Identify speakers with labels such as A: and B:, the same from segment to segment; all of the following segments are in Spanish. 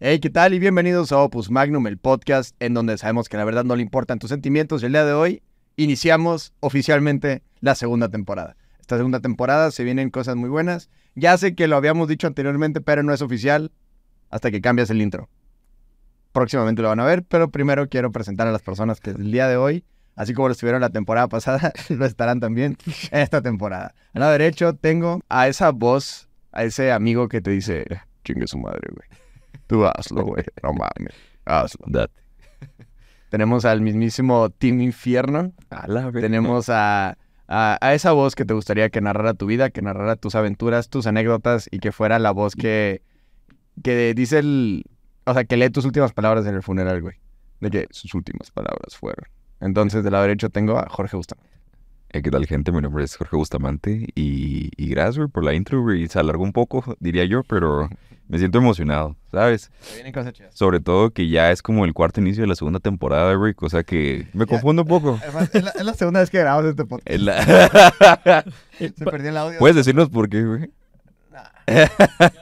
A: Hey, ¿qué tal? Y bienvenidos a Opus Magnum, el podcast en donde sabemos que la verdad no le importan tus sentimientos. Y el día de hoy iniciamos oficialmente la segunda temporada. Esta segunda temporada se vienen cosas muy buenas. Ya sé que lo habíamos dicho anteriormente, pero no es oficial hasta que cambias el intro. Próximamente lo van a ver, pero primero quiero presentar a las personas que el día de hoy, así como lo estuvieron la temporada pasada, lo estarán también esta temporada. Al lado derecho tengo a esa voz, a ese amigo que te dice, chingue su madre, güey. Tú hazlo, güey. No mames. Hazlo.
B: Date.
A: Tenemos al mismísimo Team Infierno. Tenemos a, a, a esa voz que te gustaría que narrara tu vida, que narrara tus aventuras, tus anécdotas y que fuera la voz que, que dice el... O sea, que lee tus últimas palabras en el funeral, güey. De que sus últimas palabras fueron. Entonces, del lado derecho tengo a Jorge Bustamante.
B: Eh, ¿Qué tal, gente? Mi nombre es Jorge Bustamante y, y gracias, güey, por la intro, güey. Se alargó un poco, diría yo, pero me siento emocionado, ¿sabes?
A: Vienen cosas chidas.
B: Sobre todo que ya es como el cuarto inicio de la segunda temporada, güey, cosa que me confundo un poco.
A: Además, es la, es la segunda vez que grabamos este podcast.
B: Es la-
A: Se perdió el audio.
B: ¿Puedes decirnos por qué, güey?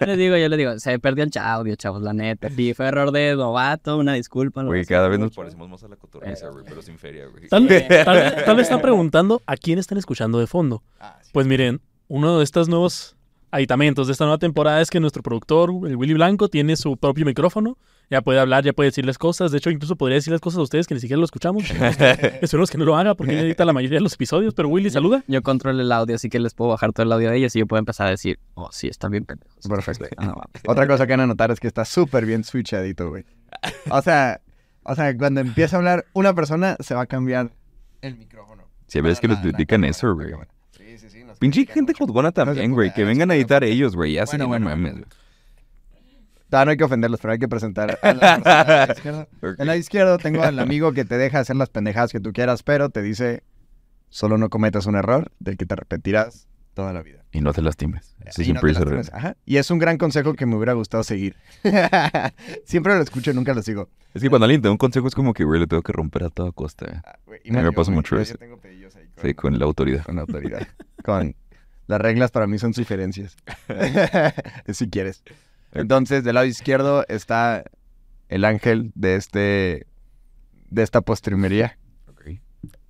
C: Yo le digo, yo le digo, se perdió el audio, chavos, la neta. Sí, fue error de novato, una disculpa.
B: Güey, cada vez nos parecemos más a la cotorriza, güey, pero sin feria, güey.
D: Tal, tal- tal vez están preguntando a quién están escuchando de fondo.
A: Ah, sí.
D: Pues miren, uno de estos nuevos aditamentos de esta nueva temporada es que nuestro productor, el Willy Blanco, tiene su propio micrófono. Ya puede hablar, ya puede decirles cosas. De hecho, incluso podría decirles cosas a ustedes que ni siquiera lo escuchamos. Esperemos que no lo haga porque él edita la mayoría de los episodios. Pero Willy, saluda.
C: Yo controlo el audio, así que les puedo bajar todo el audio de ellos y yo puedo empezar a decir, oh, sí, están bien pendejos.
A: Perfecto.
C: Ah.
A: Otra cosa que van a notar es que está súper bien switchadito, güey. O sea, o sea, cuando empieza a hablar una persona, se va a cambiar el micrófono.
B: Si ves que nos critican eso, güey.
A: Sí, sí, sí. nos
B: Pinche gente juzgona también, güey. Que vengan a editar ellos, güey. Ya sí,
A: Bueno,
B: no mames, güey.
A: Ah, no hay que ofenderlos, pero hay que presentar a la persona de la izquierda.
B: Ok.
A: En la izquierda tengo al amigo que te deja hacer las pendejadas que tú quieras, pero te dice, solo no cometas un error del que te arrepentirás toda la vida.
B: Y no te lastimes.
A: Y no te
B: dice
A: lastimes. Ajá. Y es un gran consejo que me hubiera gustado seguir. Siempre lo escucho y nunca lo sigo.
B: Es que cuando alguien te da un consejo es como que, güey, le tengo que romper a toda costa. eh.
A: Ah, güey, y
B: me
A: yo,
B: pasa mucho eso.
A: Yo tengo
B: Sí, con la autoridad.
A: con la autoridad. con las reglas para mí son sugerencias. si quieres. Entonces, del lado izquierdo está el ángel de este de esta postrimería,
B: Ok.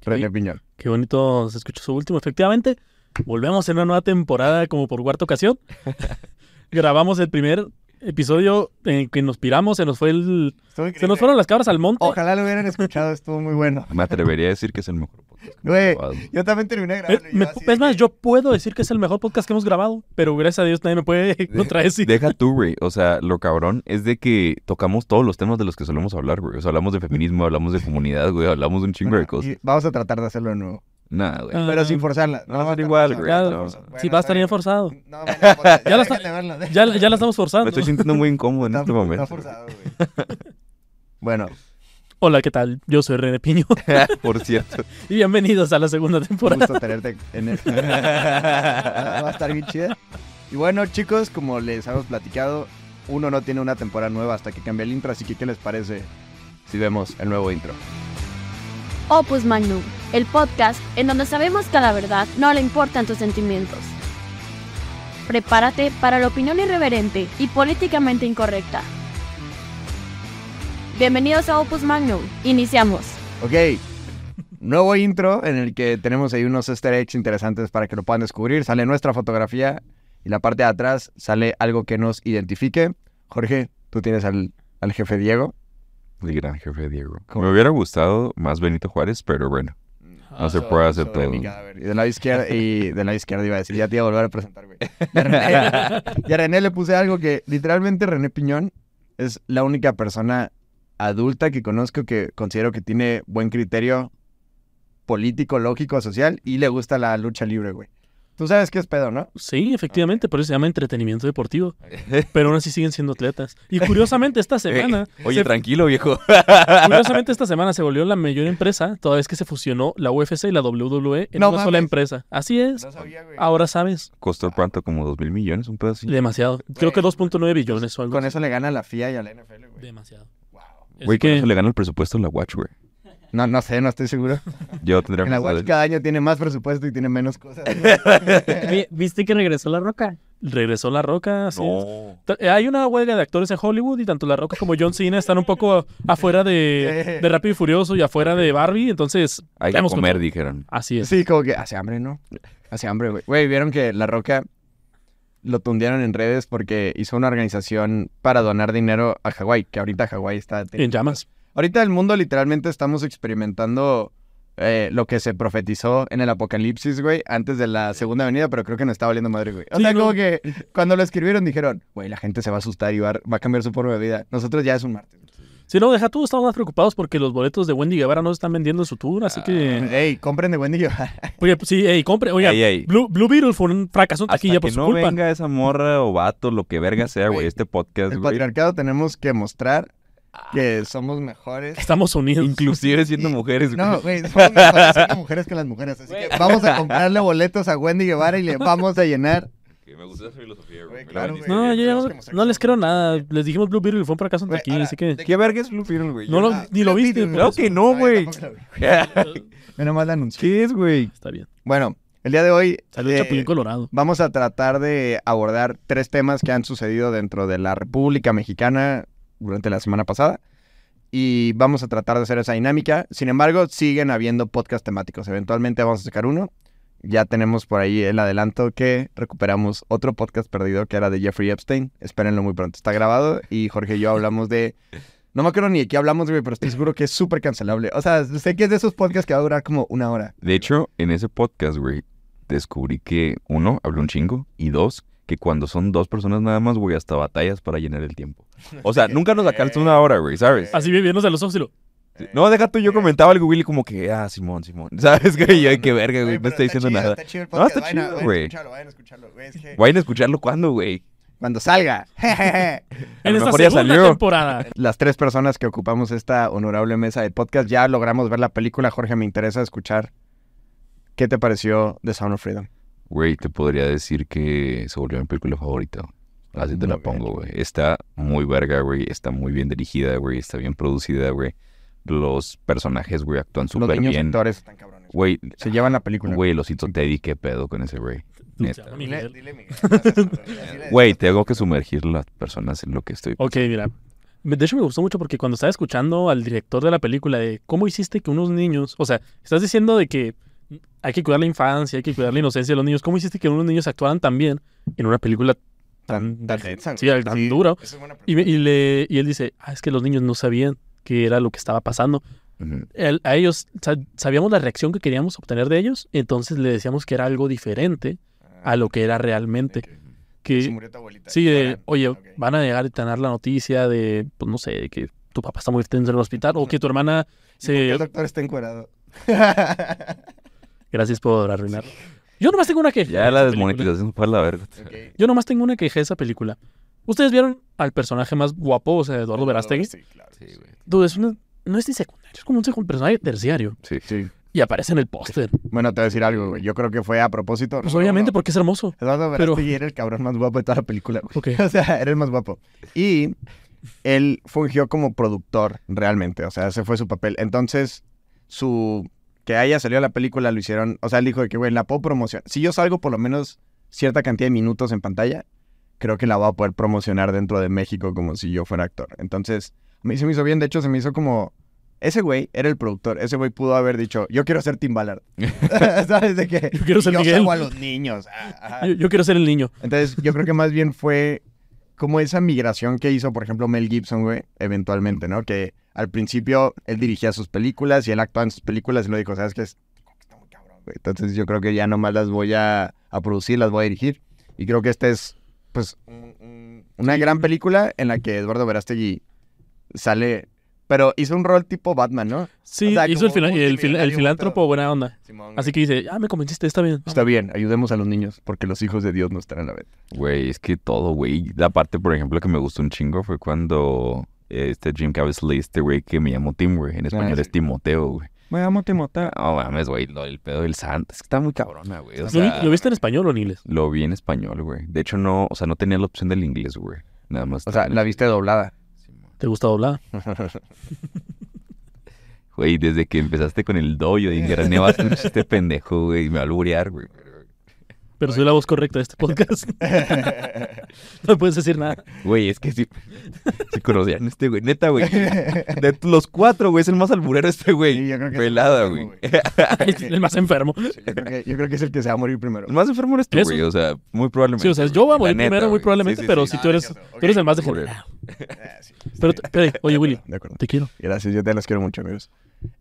A: René Piñón.
D: Qué bonito se escuchó su último. Efectivamente, volvemos en una nueva temporada como por cuarta ocasión. Grabamos el primer episodio en que nos piramos, se nos fue el... Se nos fueron las cabras al monte.
A: Ojalá lo hubieran escuchado, estuvo muy bueno.
B: Me atrevería a decir que es el mejor podcast.
A: Güey, yo también terminé grabando.
D: me- es más,
A: que-
D: yo puedo decir que es el mejor podcast que hemos grabado, pero gracias a Dios nadie me puede contradecir.
B: Deja tú, güey. O sea, lo cabrón es de que tocamos todos los temas de los que solemos hablar, güey. O sea, hablamos de feminismo, hablamos de comunidad, güey. Hablamos de un chingo de cosas.
A: y vamos a tratar de hacerlo de nuevo.
B: Nada, güey.
A: Pero sin forzarla.
B: No,
A: Vamos a
B: igual, güey,
A: forzarla.
B: no.
A: Bueno,
D: Sí, va a
A: está
D: estar bien forzado.
A: No, bueno, pues,
D: Ya la está-
A: verlo.
D: Ya, ya la estamos forzando.
B: Me estoy sintiendo muy incómodo en
A: Está-
B: este
A: está
B: momento.
A: forzado, güey. Bueno,
D: Hola, ¿qué tal? Yo soy René Piño
B: Por cierto.
D: y bienvenidos a la segunda
A: un
D: temporada.
A: gusto tenerte en el... Va a estar bien chida. Y bueno, chicos, como les hemos platicado, uno no tiene una temporada nueva hasta que cambie el intro, así que ¿qué les parece si vemos el nuevo intro?
E: Opus Magnum, el podcast en donde sabemos que a la verdad no le importan tus sentimientos. Prepárate para la opinión irreverente y políticamente incorrecta. Bienvenidos a Opus Magnum. Iniciamos.
A: Ok, nuevo intro en el que tenemos ahí unos easter eggs interesantes para que lo puedan descubrir. Sale nuestra fotografía y la parte de atrás sale algo que nos identifique. Jorge, tú tienes al, al jefe Diego.
B: El gran jefe Diego.
A: ¿Cómo?
B: Me hubiera gustado más Benito Juárez, pero bueno. No se puede hacer todo.
A: Y de la izquierda, y de la izquierda iba a decir, ya te iba a volver a presentar, güey. Y a René, y a René le puse algo que literalmente René Piñón es la única persona adulta que conozco que considero que tiene buen criterio político, lógico, social y le gusta la lucha libre, güey. Tú sabes qué es pedo, ¿no?
D: Sí, efectivamente, por eso se llama entretenimiento deportivo. Pero aún así siguen siendo atletas. Y curiosamente esta semana,
B: Oye,
D: se-
B: tranquilo, viejo.
D: curiosamente esta semana se volvió la mayor empresa, toda vez que se fusionó la UFC y la WWE en
A: No
D: una sola empresa. Así es.
A: sabía, güey.
D: Ahora sabes.
B: Costó cuánto, como dos mil millones, un pedo así.
D: Demasiado. Creo que 2.9 billones o algo.
A: Con
D: así.
A: eso le gana a la FIA y a la NFL, güey.
D: Demasiado.
A: Wow.
D: Es
B: Güey, con
D: que-
B: eso le gana el presupuesto a la Watch, güey.
A: No, no sé, no estoy seguro.
B: Yo tendría
A: En la
B: que
A: Watch cada año tiene más presupuesto y tiene menos cosas.
C: Vi- ¿Viste que regresó La Roca?
D: regresó La Roca. así es.
B: No.
D: Hay una huelga de actores en Hollywood y tanto La Roca como John Cena están un poco afuera de, de Rápido y Furioso y afuera de Barbie, entonces
B: Hay que
D: Vamos con
B: comer,
D: todo.
B: dijeron.
D: así es.
A: Sí, como que hace hambre, ¿no? Hace hambre, güey. Güey, vieron que La Roca lo tundieron en redes porque hizo una organización para donar dinero a Hawái, que ahorita Hawái está...
D: En llamas.
A: Ahorita el mundo literalmente estamos experimentando eh, lo que se profetizó en el apocalipsis, güey, antes de la segunda venida, pero creo que no está valiendo madre, güey. O
D: Sí,
A: sea,
D: no.
A: como que cuando lo escribieron dijeron, güey, la gente se va a asustar y va, a- va a cambiar su forma de vida. Nosotros ya es un martes.
D: Si no, deja tú, estamos más preocupados porque los boletos de Wendy Guevara no se están vendiendo en su tour, así que...
A: Ey, compren de Wendy Guevara.
D: Oye, pues sí, ey, compre, oiga,
B: Ey, ey.
D: Blue, Blue Beetle fue un fracaso en
B: Hasta
D: taquilla
B: que
D: por su
B: no
D: culpa.
B: venga esa morra o vato, lo que verga sea, güey,
A: Güey,
B: este podcast,
A: El
B: güey.
A: patriarcado tenemos que mostrar que somos mejores.
D: Estamos unidos.
B: Inclusive siendo mujeres, güey.
A: No, güey, somos mejores siendo mujeres que las mujeres. Así que vamos a comprarle boletos a Wendy Guevara y le vamos a llenar.
B: Que Me gusta esa filosofía,
A: Güey, claro, güey.
D: No, yo ya no, no les creo nada. Les dijimos Blue Beetle fue un fracaso en
A: Güey,
D: taquilla,
A: ahora,
D: así que...
A: ¿de
B: ¿Qué verga es Blue Beetle, güey?
D: No lo,
A: Ah,
D: ni lo viste.
A: Beetle,
B: Claro que no, güey.
A: Yo nomás la anuncié.
B: ¿Qué es, güey?
D: Está bien.
A: Bueno, el día de hoy
D: Salud,
A: eh,
D: Chapulín Colorado.
A: vamos a tratar de abordar tres temas que han sucedido dentro de la República Mexicana durante la semana pasada. Y vamos a tratar de hacer esa dinámica. Sin embargo, siguen habiendo podcast temáticos. Eventualmente vamos a sacar uno. Ya tenemos por ahí el adelanto que recuperamos otro podcast perdido que era de Jeffrey Epstein. Espérenlo muy pronto. Está grabado y Jorge y yo hablamos de... No me acuerdo ni de qué hablamos, güey, pero estoy seguro que es súper cancelable. O sea, sé que es de esos podcasts que va a durar como una hora.
B: De hecho, en ese podcast, güey, descubrí que, uno, habló un chingo, y dos, que cuando son dos personas nada más, güey, hasta batallas para llenar el tiempo. O sea, nunca nos alcanza una hora, güey, ¿sabes?
D: Así viéndose a los ojos y lo...
B: No, deja tú, yo comentaba algo, Willy, como que, ah, Simón, Simón. ¿Sabes, güey? Yo, qué verga, güey, no está diciendo nada.
A: Está chido el
B: No,
A: podcast.
B: está
A: vayan a-
B: chido,
A: vayan a
B: güey.
A: escucharlo, vayan a escucharlo, güey, es que-
B: Vayan a escucharlo cuando, güey.
A: Cuando salga.
D: En esta
B: mejor ya
D: segunda
B: salió.
D: temporada.
A: Las tres personas que ocupamos esta honorable mesa de podcast ya logramos ver la película. Jorge, me interesa escuchar. ¿Qué te pareció The Sound of Freedom?
B: Güey, te podría decir que se volvió mi película favorita. Así te la pongo, güey. Está muy verga, güey. Está muy bien dirigida, güey. Está bien producida, güey. Los personajes, güey, actúan
A: Los
B: súper
A: niños
B: bien.
A: actores están cabrones.
B: Güey,
A: Se llevan la película.
B: güey, los hizo Teddy, qué pedo con ese, güey.
A: Dile, Miguel.
B: Güey, tengo que sumergir las personas en lo que estoy.
D: Ok, mira. De hecho, me gustó mucho porque cuando estaba escuchando al director de la película de cómo hiciste que unos niños, o sea, estás diciendo de que hay que cuidar la infancia, hay que cuidar la inocencia de los niños, ¿cómo hiciste que unos niños actuaran tan bien en una película tan,
A: Tan
D: sí, tan
A: Sí, es buena
D: Y, y le, y él dice, ah, es que los niños no sabían qué era lo que estaba pasando. A ellos, sa- sabíamos la reacción que queríamos obtener de ellos, entonces le decíamos que era algo diferente a lo que era realmente.
A: Se
D: Que,
A: murió tu abuelita.
D: Sí, de, oye, van a llegar y tener la noticia de, pues no sé, de que tu papá está muy tenso en el hospital o que tu hermana
A: ¿Y por qué
D: se...
A: el doctor está encuerado.
D: Gracias por arruinar. Yo nomás tengo una queja.
B: Ya
D: de
B: la desmonetización fue a la verga.
D: Yo nomás tengo una queja de esa película. ¿Ustedes vieron al personaje más guapo, o sea, Eduardo Verástegui?
A: Sí, claro.
B: Sí, güey.
D: Dude, es una- no es ni secundario, es como un personaje terciario.
B: Sí.
A: Sí.
D: Y aparece en el póster.
A: Bueno, te voy a decir algo, güey. Yo creo que fue a propósito.
D: Pues obviamente porque es hermoso.
A: Eduardo
D: pero-
A: Verástegui era el cabrón más guapo de toda la película, güey.
D: Ok.
A: O sea, era el más guapo. Y él fungió como productor, realmente. O sea, ese fue su papel. Entonces, su... Que haya salido la película lo hicieron... O sea, él dijo de que, güey, la puedo promocionar. Si yo salgo por lo menos cierta cantidad de minutos en pantalla, creo que la voy a poder promocionar dentro de México como si yo fuera actor. Entonces, a mí se me hizo bien. De hecho, se me hizo como... Ese güey era el productor. Ese güey pudo haber dicho, yo quiero ser Tim Ballard. ¿Sabes? De que
D: Yo quiero ser
A: yo
D: Miguel.
A: salgo a los niños. Ah.
D: Yo, yo quiero ser el niño.
A: Entonces, yo creo que más bien fue como esa migración que hizo, por ejemplo, Mel Gibson, güey, eventualmente, ¿no? Que al principio él dirigía sus películas y él actuaba en sus películas y lo dijo, ¿sabes qué? Es- Está muy cabrón, güey. Entonces, yo creo que ya nomás las voy a, a producir, las voy a dirigir. Y creo que esta es, pues, un- un- una gran película en la que Eduardo Verástegui sale... Pero hizo un rol tipo Batman, ¿no?
D: Sí,
A: O sea,
D: hizo el, fila- el, fil- el filántropo buena onda. Así que dice, ah, me convenciste, está bien.
A: Está bien, ayudemos a los niños, porque los hijos de Dios no están en la venta.
B: Güey, es que todo, güey. La parte, por ejemplo, que me gustó un chingo fue cuando este Jim Caviezel, este güey que me llamó Tim, güey. En español
A: sí.
B: es Timoteo, güey.
A: Me llamo Timoteo.
B: No mames, güey, lo- el pedo del santo. Es que está muy cabrona, güey. O
D: ¿Lo,
B: sea,
D: vi- lo viste en español o en inglés?
B: lo vi en español, güey. De hecho, no, o sea, no tenía la opción del inglés, güey. Nada más.
A: O sea, la viste doblada.
D: ¿Te gusta doblada?
B: Güey, desde que empezaste con el dojo, yo dije, "René, vas a hacer este pendejo, güey. y Me va a alburear, güey. Pero-
D: soy la voz correcta de este podcast. no puedes decir nada.
B: Güey, es que sí. Sí conocían a este güey. Neta, güey. De los cuatro, güey, es el más alburero este
A: Sí,
B: güey.
A: yo creo que es el
B: Pelada, güey.
D: El más enfermo.
A: Sí, yo, creo que, yo creo que es el que se va a morir primero.
B: El más enfermo eres tú,
D: Eso.
B: güey. O sea, muy probablemente.
D: Sí, o sea, yo voy a morir
B: neta,
D: primero muy probablemente,
B: Sí, sí,
D: pero
B: sí.
D: si tú
A: Ah,
D: eres, tú eres el más degenerado.
A: Eh, sí,
D: Pero, pero, oye, Willy,
A: De acuerdo.
D: te quiero.
A: Gracias, yo te las quiero mucho, amigos.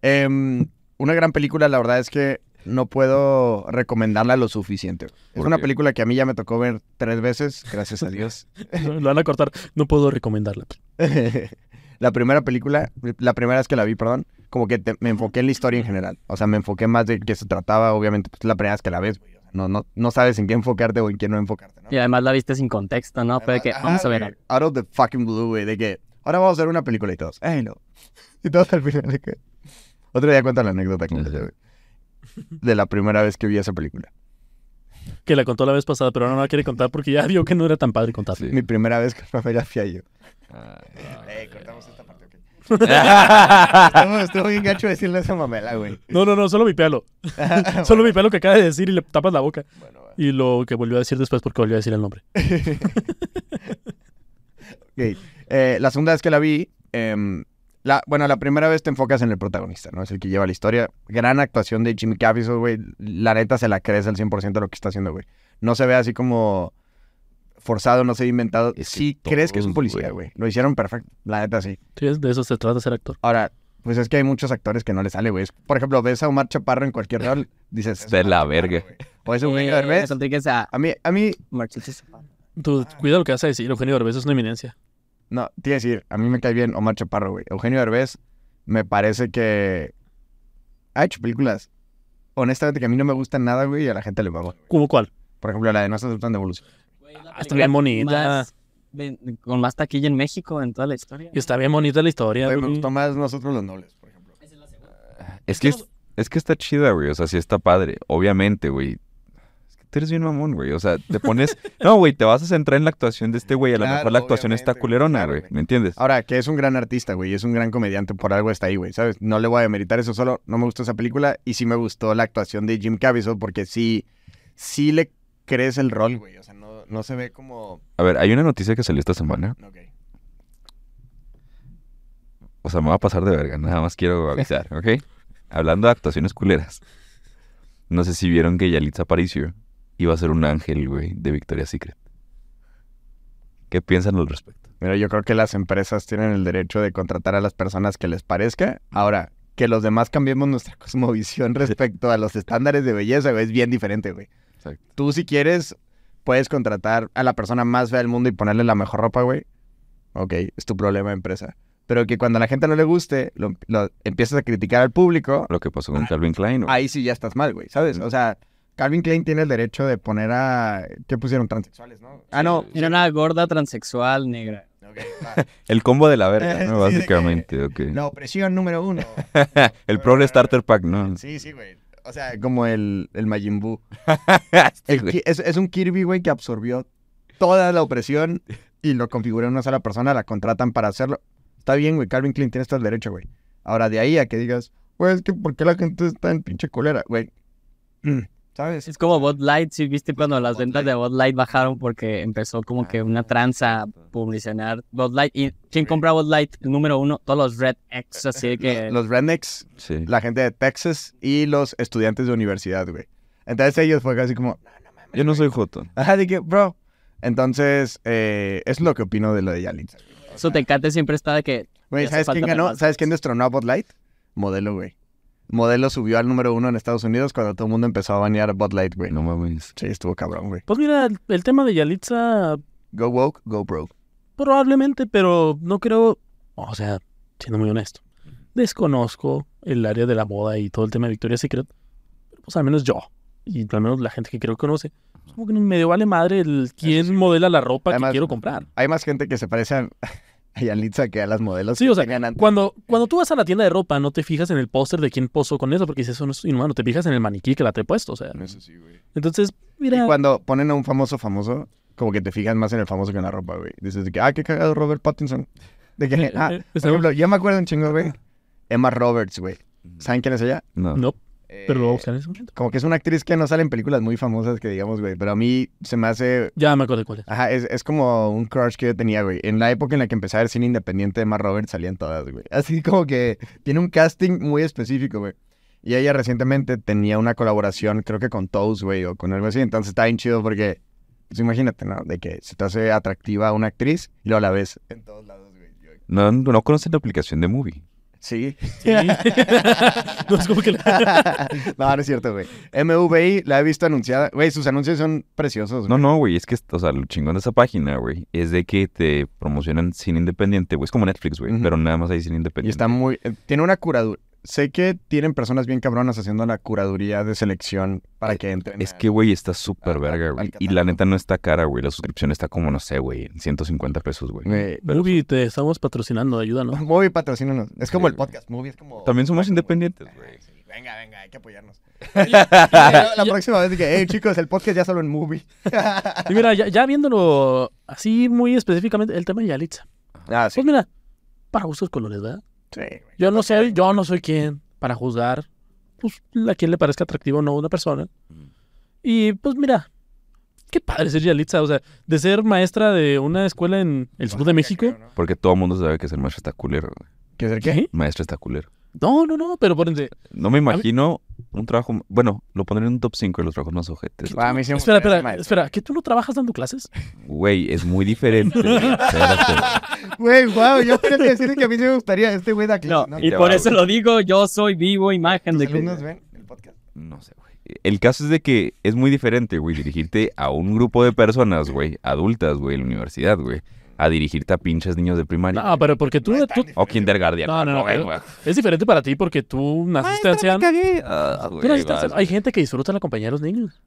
A: Em, una gran película, la verdad es que no puedo recomendarla lo suficiente. Es
B: ¿Por
A: una
B: qué?
A: película que a mí ya me tocó ver tres veces, gracias a Dios.
D: Lo van a cortar. No puedo recomendarla.
A: la primera película, la primera vez que la vi, perdón, como que te- me enfoqué en la historia en general. O sea, me enfoqué más de qué se trataba, obviamente, pues es la primera vez que la ves, güey. O sea, no, no, no sabes en qué enfocarte o en qué no enfocarte, ¿no?
C: Y además la viste sin contexto, ¿no? De que, vamos a ver.
A: güey, Out of the fucking blue, güey, de que ahora vamos a hacer una película y todos, ay, no. Y todos al final de que... Otro día cuento la anécdota con
B: Ajá.
A: ella, güey. De la primera vez que vi esa película.
D: Que la contó la vez pasada, pero ahora no la quiere contar porque ya vio que no era tan padre contar.
B: Sí.
A: Mi primera vez con Rafael yo.
B: Ah,
A: Ey, cortamos esta parte, ok. estuvo, estuvo bien gacho decirle esa mamela, güey.
D: No, no, no, solo mi pelo. Solo mi pelo que acaba de decir y le tapas la boca.
A: Bueno, va.
D: Y lo que volvió a decir después porque volvió a decir el nombre.
A: Ok, eh, la segunda vez que la vi, em, la, bueno, la primera vez te enfocas en el protagonista, ¿no? Es el que lleva la historia. Gran actuación de Jimmy Caviezel, güey. La neta se la crees al 100% de lo que está haciendo, güey. No se ve así como forzado, no se ve inventado.
B: Es que
A: sí crees que es un policía,
B: güey.
A: Lo hicieron perfecto. La neta sí.
D: Sí, de eso se trata ser actor.
A: Ahora, pues es que hay muchos actores que no le sale, güey. Por ejemplo, ves a Omar Chaparro en cualquier rol, dices...
B: De
A: "Es
B: la verga".
A: O es un
C: Eh,
A: Eugenio Derbez.
C: encontré que sea
A: A mí, a mí.
D: Tú, cuida lo que vas a decir. Eugenio Derbez es una eminencia.
A: No, te iba a decir, a mí me cae bien Omar Chaparro, güey. Eugenio Derbez me parece que ha hecho películas, honestamente, que a mí no me gustan nada, güey, y a la gente le va.
D: ¿Cómo cuál?
A: Por ejemplo, la de No se aceptan devolución.
D: Ah, está bien bonita.
C: Más- con más taquilla en México en toda la historia.
D: Y está bien bonita la historia.
A: Güey, me gustó más Nosotros los Nobles, por ejemplo.
B: Es que, es, es que está chida, güey. O sea, sí está padre. Obviamente, güey. Tú eres bien mamón, güey. O sea, te pones... No, güey, te vas a centrar en la actuación de este güey. A lo
A: Claro,
B: mejor la actuación está culerona, güey. ¿Me entiendes?
A: Ahora, que es un gran artista, güey, es un gran comediante, por algo está ahí, güey, ¿sabes? No le voy a demeritar eso solo, no me gustó esa película y sí me gustó la actuación de Jim Caviezel porque sí, sí le crees el rol, güey, o sea, no, no se ve como...
B: A ver, hay una noticia que salió esta semana.
A: Ok.
B: O sea, me va a pasar de verga. Nada más quiero avisar, ¿ok? Hablando de actuaciones culeras. No sé si vieron que Yalitza Aparicio iba a ser un ángel, güey, de Victoria's Secret. ¿Qué piensan al respecto?
A: Mira, yo creo que las empresas tienen el derecho de contratar a las personas que les parezca. Ahora, que los demás cambiemos nuestra cosmovisión respecto a los estándares de belleza, güey, es bien diferente, güey.
B: Exacto.
A: Tú, si quieres, puedes contratar a la persona más fea del mundo y ponerle la mejor ropa, güey. Ok, es tu problema, empresa. Pero que cuando a la gente no le guste, lo, lo empiezas a criticar al público,
B: Lo que pasó con Calvin Klein. güey.
A: ahí sí ya estás mal, güey, ¿sabes? O sea, Calvin Klein tiene el derecho de poner a... ¿Qué pusieron? Transexuales, ¿no? Ah, no.
C: Era una gorda transexual negra.
A: Ok, va.
B: El combo de la verga,
A: Eh,
B: ¿no?
A: sí, de que-
B: Básicamente, ok.
A: La opresión número uno.
B: El Pro Starter Pack, ¿no?
A: Sí, sí, güey. O sea, como el, el Majin Buu. El es, es un Kirby, güey, que absorbió toda la opresión y lo configuró en una sola persona, la contratan para hacerlo. Está bien, güey, Calvin Klein tiene todo el derecho, güey. Ahora, de ahí a que digas, güey, es que ¿por qué la gente está en pinche colera, güey? Mm, ¿Sabes?
C: Es como Bud Light, ¿sí viste cuando las
A: Bud
C: ventas
A: Light.
C: de Bud Light bajaron porque empezó como que una tranza a publicitar Bud Light? ¿Y quién compra Bud Light? Número uno, todos los Red X, así de que...
A: Los rednecks,
B: Sí.
A: la gente de Texas y los estudiantes de universidad, güey. Entonces ellos fue casi como,
B: Yo no soy Joto.
A: ajá, de que, bro. Entonces, eh, es lo que opino de lo de Yalitza.
C: Su tecate siempre está de que...
A: Güey, ¿sabes quién ganó? ¿Sabes quién destronó a Bud Light? Modelo, güey. Modelo subió al número uno en Estados Unidos cuando todo el mundo empezó a banear a Bud Light, güey.
B: No mames.
A: Sí, estuvo cabrón, güey.
D: Pues mira, el, el tema de Yalitza
A: Go woke, go broke.
D: probablemente, pero no creo... O sea, siendo muy honesto. Desconozco el área de la moda y todo el tema de Victoria's Secret. Pero pues al menos yo, y al menos la gente que creo que conoce, como que medio vale madre el quién modela la ropa
A: Además-
D: que quiero comprar.
A: Hay más gente que se parece a, a Yalitza que a las modelos.
D: Sí,
A: que
D: o sea,
A: tenían antes.
D: Cuando, cuando tú vas a la tienda de ropa, no te fijas en el póster de quién posó con eso, porque dices, eso no es inhumano, te fijas en el maniquí que la te he puesto, o sea.
A: Eso sí, güey.
D: Entonces,
A: Y
D: mira,
A: cuando ponen a un famoso famoso, como que te fijas más en el famoso que en la ropa, güey. Dices de que, ah, qué cagado Robert Pattinson. De que, ah,
D: Eh,
A: por ejemplo, yo me acuerdo un chingo, güey. Emma Roberts, güey. ¿Saben quién es ella?
B: No.
D: Pero lo voy a
A: Eh,
D: buscar en ese momento.
A: Como que es una actriz que no sale en películas muy famosas que digamos, güey. Pero a mí se me hace.
D: Ya me acuerdo cuál es.
A: Ajá, es, es como un crush que yo tenía, güey. En la época en la que empecé a ver cine independiente de Mark Roberts salían todas, güey. Así como que tiene un casting muy específico, güey. Y ella recientemente tenía una colaboración, creo que con Toast, güey, o con algo así. Entonces está bien chido porque, pues imagínate, ¿no? De que se te hace atractiva una actriz y luego la ves en todos lados, güey.
B: No, no conocen la aplicación de Movie.
A: Sí.
D: Sí. no es como que la-
A: no, no es cierto, güey. MVI la he visto anunciada. Güey, sus anuncios son preciosos,
B: No,
A: güey.
B: no, güey, es que, o sea, lo chingón de esa página, güey, es de que te promocionan cine independiente, güey. Es como Netflix, güey, pero nada más hay cine
A: Y
B: independiente.
A: está muy... eh, Tiene una curaduría. Sé que tienen personas bien cabronas haciendo la curaduría de selección para que entren.
B: Es
A: a-
B: que, güey, está súper verga, güey. Y la neta no está cara, güey. La suscripción está como, no sé, güey, en 150 pesos, güey.
A: Güey,
D: Movie, te estamos patrocinando, ayúdanos.
A: Movie patrocínanos. Es como
B: Sí,
A: el
B: güey.
A: podcast. Movie es como...
B: También somos independientes, güey.
A: Sí, Venga, venga, hay que apoyarnos.
D: Ya-
A: la próxima vez dije, hey chicos, el podcast ya solo en Movie.
D: y mira, ya, ya viéndolo así muy específicamente, el tema de Yalitza.
A: ah,
D: Pues mira, para gustos colores, ¿verdad?
A: Sí.
D: Yo no sé, yo no soy quien para juzgar, pues, a quien le parezca atractivo o no una persona. Y pues mira, qué padre ser Yalitza, o sea, de ser maestra de una escuela en el sur de México.
B: Porque todo el mundo sabe que ser maestro está culero, güey.
A: ¿Qué es el qué?
B: Maestro está culero.
D: No, no, no, pero pórense.
B: No me imagino un trabajo... Bueno, lo pondré en un top 5 de los trabajos más ojetes.
A: Ah, me
D: Espera, espera,
A: maestro.
D: espera, ¿que tú no trabajas dando clases?
B: Güey, es muy diferente. güey.
A: Wow, yo tenía que decir que a mí sí me gustaría. Este güey da
C: No,
A: clase,
C: y por
B: va,
C: eso lo digo, yo soy vivo imagen de
A: ¿Los
C: que...
A: alumnos ven el podcast?
B: No sé, güey. El caso es de que es muy diferente, güey, dirigirte a un grupo de personas, güey, adultas, güey, en la universidad, güey, a dirigirte a pinches niños de primaria.
D: No, pero porque tú,
A: No
D: tú-.
B: O kindergarten.
D: No, no, no,
B: güey.
D: es diferente para ti porque tú naciste anciano.
B: Ah,
D: Tú
B: güey,
D: naciste anciano. Hay gente que disfruta la compañía de los niños.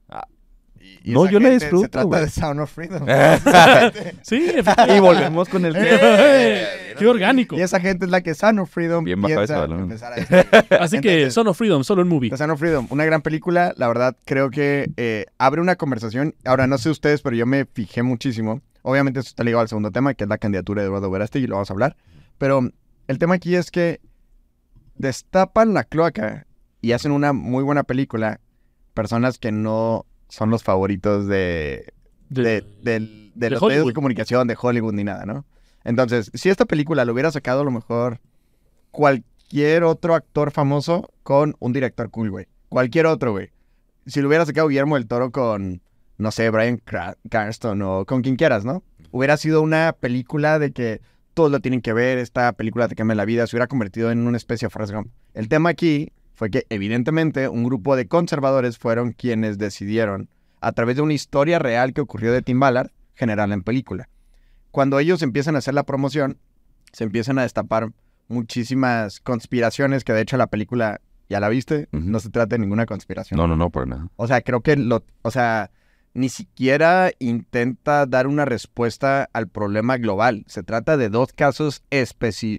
A: Y
B: No, yo la disfruto,
A: Se trata de Sound of Freedom.
D: Sí,
B: y volvemos con el tema.
D: ¡Eh! ¡Qué orgánico!
A: Y esa gente es la que Sound of Freedom
B: Bien bajado
A: piensa
B: ese balón.
A: empezar a.
D: Así que Son of Freedom, solo en movie.
A: Sound of Freedom, una gran película. La verdad, creo que eh, abre una conversación. Ahora, no sé ustedes, pero yo me fijé muchísimo. Obviamente, esto está ligado al segundo tema, que es la candidatura de Eduardo Verástegui, y lo vamos a hablar. Pero el tema aquí es que destapan la cloaca y hacen una muy buena película. Personas que no son los favoritos de,
D: De-
A: de, del- de
D: de
A: los medios de comunicación, de Hollywood ni nada, ¿no? Entonces, si esta película lo hubiera sacado a lo mejor cualquier otro actor famoso con un director cool, güey. Cualquier otro, güey. Si lo hubiera sacado Guillermo del Toro con, no sé, Brian Cranston o con quien quieras, ¿no? Hubiera sido una película de que todos lo tienen que ver, esta película te cambia la vida, se hubiera convertido en una especie de Forrest Gump. El tema aquí fue que, evidentemente, un grupo de conservadores fueron quienes decidieron, a través de una historia real que ocurrió de Tim Ballard, generarla en película. Cuando ellos empiezan a hacer la promoción, se empiezan a destapar muchísimas conspiraciones, que de hecho la película, ya la viste, no se trata de ninguna conspiración.
B: No, no, no, por nada.
A: O sea, creo que lo, o sea, ni siquiera intenta dar una respuesta al problema global. Se trata de dos casos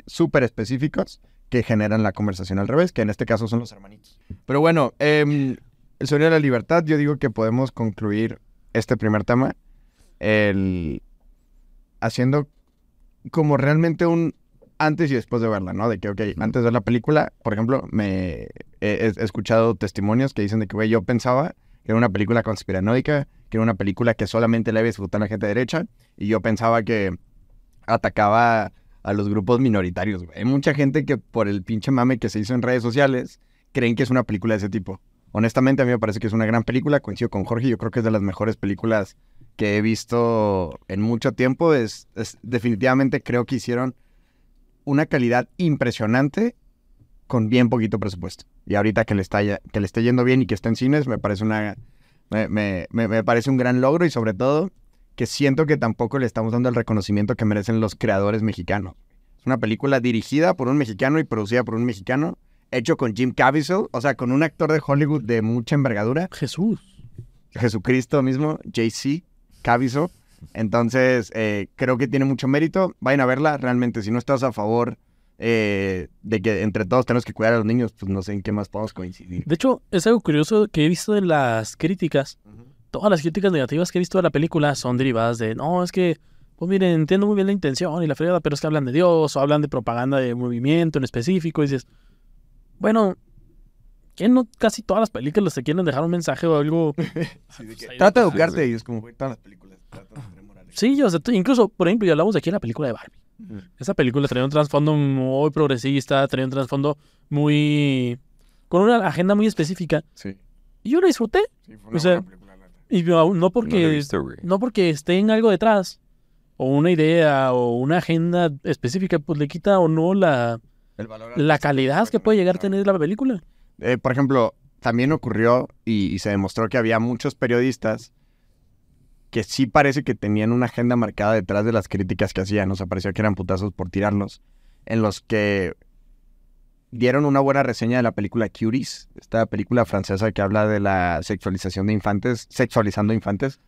A: súper específicos que generan la conversación al revés, que en este caso son los hermanitos. Pero bueno, em, el sueño de la libertad, yo digo que podemos concluir este primer tema el, haciendo como realmente un antes y después de verla, ¿no? De que, ok, antes de ver la película, por ejemplo, me he, he escuchado testimonios que dicen de que, güey, yo pensaba que era una película conspiranoica, que era una película que solamente le iba a disfrutar la gente derecha, y yo pensaba que atacaba a los grupos minoritarios. Hay mucha gente que por el pinche mame que se hizo en redes sociales, creen que es una película de ese tipo. Honestamente, a mí me parece que es una gran película, coincido con Jorge, yo creo que es de las mejores películas que he visto en mucho tiempo. Es, definitivamente creo que hicieron una calidad impresionante con bien poquito presupuesto. Y ahorita que le está que le esté yendo bien y que está en cines, me parece una me, me- me- me parece un gran logro y sobre todo que siento que tampoco le estamos dando el reconocimiento que merecen los creadores mexicanos. Es una película dirigida por un mexicano y producida por un mexicano, hecho con Jim Caviezel, o sea, con un actor de Hollywood de mucha envergadura.
D: Jesús.
A: Jesucristo mismo, JC Caviezel. Entonces, eh, creo que tiene mucho mérito. Vayan a verla. Realmente, si no estás a favor eh, de que entre todos tenemos que cuidar a los niños, pues no sé en qué más podemos coincidir.
D: De hecho, es algo curioso que he visto en las críticas. Todas las críticas negativas que he visto de la película son derivadas de, no, es que, pues miren, entiendo muy bien la intención y la fregada, pero es que hablan de Dios o hablan de propaganda de movimiento en específico y dices, bueno, ¿qué no casi todas las películas se quieren dejar un mensaje o algo?
A: Sí, de que
D: Pues
A: trata de educarte y es como, todas las películas tratan de tener morales.
D: Sí, o sea, tú- incluso, por ejemplo, ya hablamos de aquí de la película de Barbie. Esa película traía un trasfondo muy progresista, traía un trasfondo muy... con una agenda muy específica.
A: Sí,
D: Y yo lo disfruté.
A: sí, fue
D: O
A: una
D: sea,
A: buena película, la.
D: Y no, porque...
B: visto,
D: no porque esté en algo detrás, o una idea, o una agenda específica, pues le quita o no la,
A: El valor
D: la calidad que puede llegar a tener la película.
A: Eh, por ejemplo, también ocurrió y, y se demostró que había muchos periodistas que sí parece que tenían una agenda marcada detrás de las críticas que hacían. O sea, parecía que eran putazos por tirarlos. En los que dieron una buena reseña de la película Cuties, esta película francesa que habla de la sexualización de infantes, sexualizando infantes.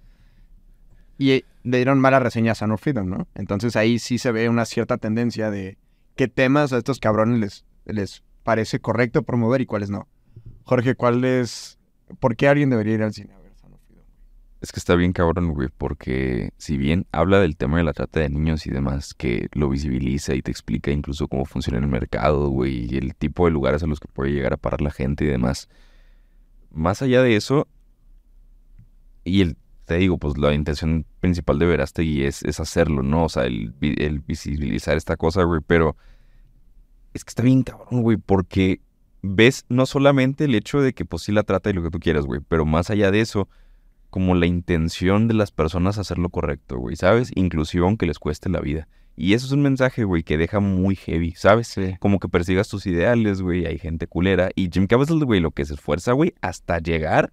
A: Y le dieron mala reseña a Son Freedom, ¿no? Entonces ahí sí se ve una cierta tendencia de qué temas a estos cabrones les, les parece correcto promover y cuáles no. Jorge, ¿cuál es... ¿Por qué alguien debería ir al cine a ver Son of Freedom?
B: Es que está bien cabrón, güey, porque si bien habla del tema de la trata de niños y demás, que lo visibiliza y te explica incluso cómo funciona el mercado, güey, y el tipo de lugares a los que puede llegar a parar la gente y demás. Más allá de eso, y el, te digo, pues la intención principal de Verástegui es, es hacerlo, ¿no? O sea, el, el visibilizar esta cosa, güey, pero es que está bien cabrón, güey, porque ves no solamente el hecho de que pues sí la trata y lo que tú quieras, güey, pero más allá de eso, como la intención de las personas hacer lo correcto, güey, ¿sabes? Inclusive aunque les cueste la vida. Y eso es un mensaje, güey, que deja muy heavy, ¿sabes? Como que persigas tus ideales, güey, hay gente culera. Y Jim Caviezel, güey, lo que se esfuerza, güey, hasta llegar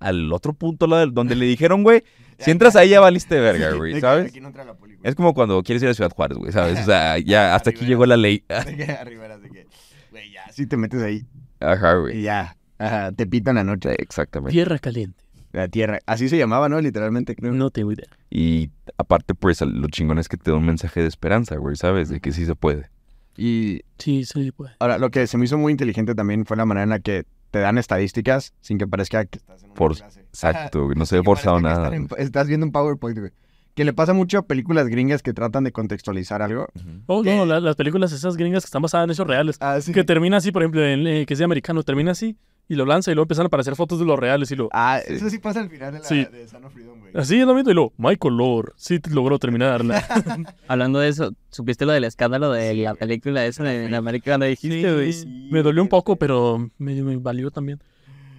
B: al otro punto donde le dijeron, güey, si entras ahí ya valiste verga,
A: Sí,
B: güey,
A: de que
B: ¿sabes?
A: Aquí no entra la.
B: Es como cuando quieres ir a Ciudad Juárez, güey, ¿sabes? O sea, ya hasta aquí llegó la ley.
A: De que arriba de que, güey, ya, si te metes ahí
B: Ajá,
A: y
B: güey.
A: ya, ajá, te pitan la noche.
B: Exactamente.
D: Tierra caliente.
A: La tierra. Así se llamaba, ¿no? Literalmente, creo.
D: No tengo idea.
B: Y aparte, pues, lo chingón es que te da un mensaje de esperanza, güey, ¿sabes? De que sí se puede.
A: Y
D: Sí, sí, pues.
A: ahora, lo que se me hizo muy inteligente también fue la manera en la que te dan estadísticas sin que parezca que estás en una
B: Por-
A: clase.
B: Exacto, güey, no se ve forzado nada.
A: en- estás viendo un PowerPoint, güey. Que le pasa mucho a películas gringas que tratan de contextualizar algo.
D: Oh, no, la- las películas esas gringas que están basadas en hechos reales.
A: Ah, sí.
D: Que termina así, por ejemplo, en, eh, que de americano, termina así y lo lanza y luego empiezan a aparecer fotos de los reales y lo...
A: Ah,
B: Sí.
A: eso sí pasa al final de la
D: Sí.
A: de Son of Freedom, güey.
D: Así es lo mismo y luego, Michael Lord, sí te logró terminarla.
C: Hablando de eso, ¿supiste lo del escándalo de la película esa de, de América cuando dijiste, güey?
D: Sí, me dolió un poco, pero me, me valió también.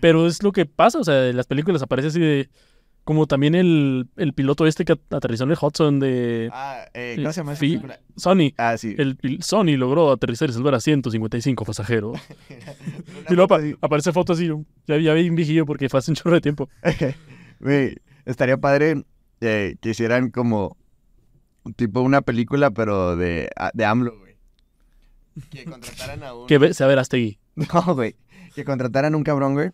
D: Pero es lo que pasa, o sea, en las películas aparece así de... Como también el, el piloto este que aterrizó en el Hudson de
A: Ah, eh, ¿cómo se llama esa?
D: Sony.
A: Ah, sí.
D: El Sony logró aterrizar y salvar a 155 pasajeros. y luego apa- aparece foto así, ya, ya vi un viejillo porque fue hace un chorro de tiempo.
A: Güey, estaría padre eh, que hicieran como tipo una película, pero de, a- de AMLO, güey. Que contrataran a un...
D: Que ve, sea Verástegui.
A: No, güey. Que contrataran a un cabrón, güey.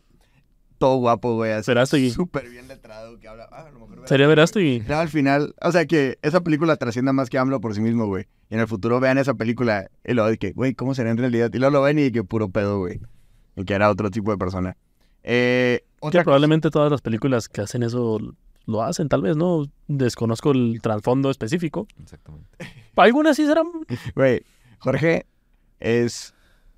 A: Todo guapo, güey. Así.
D: Verástegui.
A: Súper bien letrado, que habla... Ah, a lo mejor
D: Sería
A: Verástegui. Luego al final, o sea, que esa película trascienda más que AMLO por sí mismo, güey. Y en el futuro vean esa película y luego de que, güey, ¿cómo será en realidad? Y luego lo ven y que puro pedo, güey. Y que era otro tipo de persona. Eh,
D: Que
A: otra
D: probablemente todas las películas que hacen eso lo hacen, tal vez, ¿no? Desconozco el trasfondo específico.
B: Exactamente.
D: Algunas sí serán.
A: Güey, Jorge es,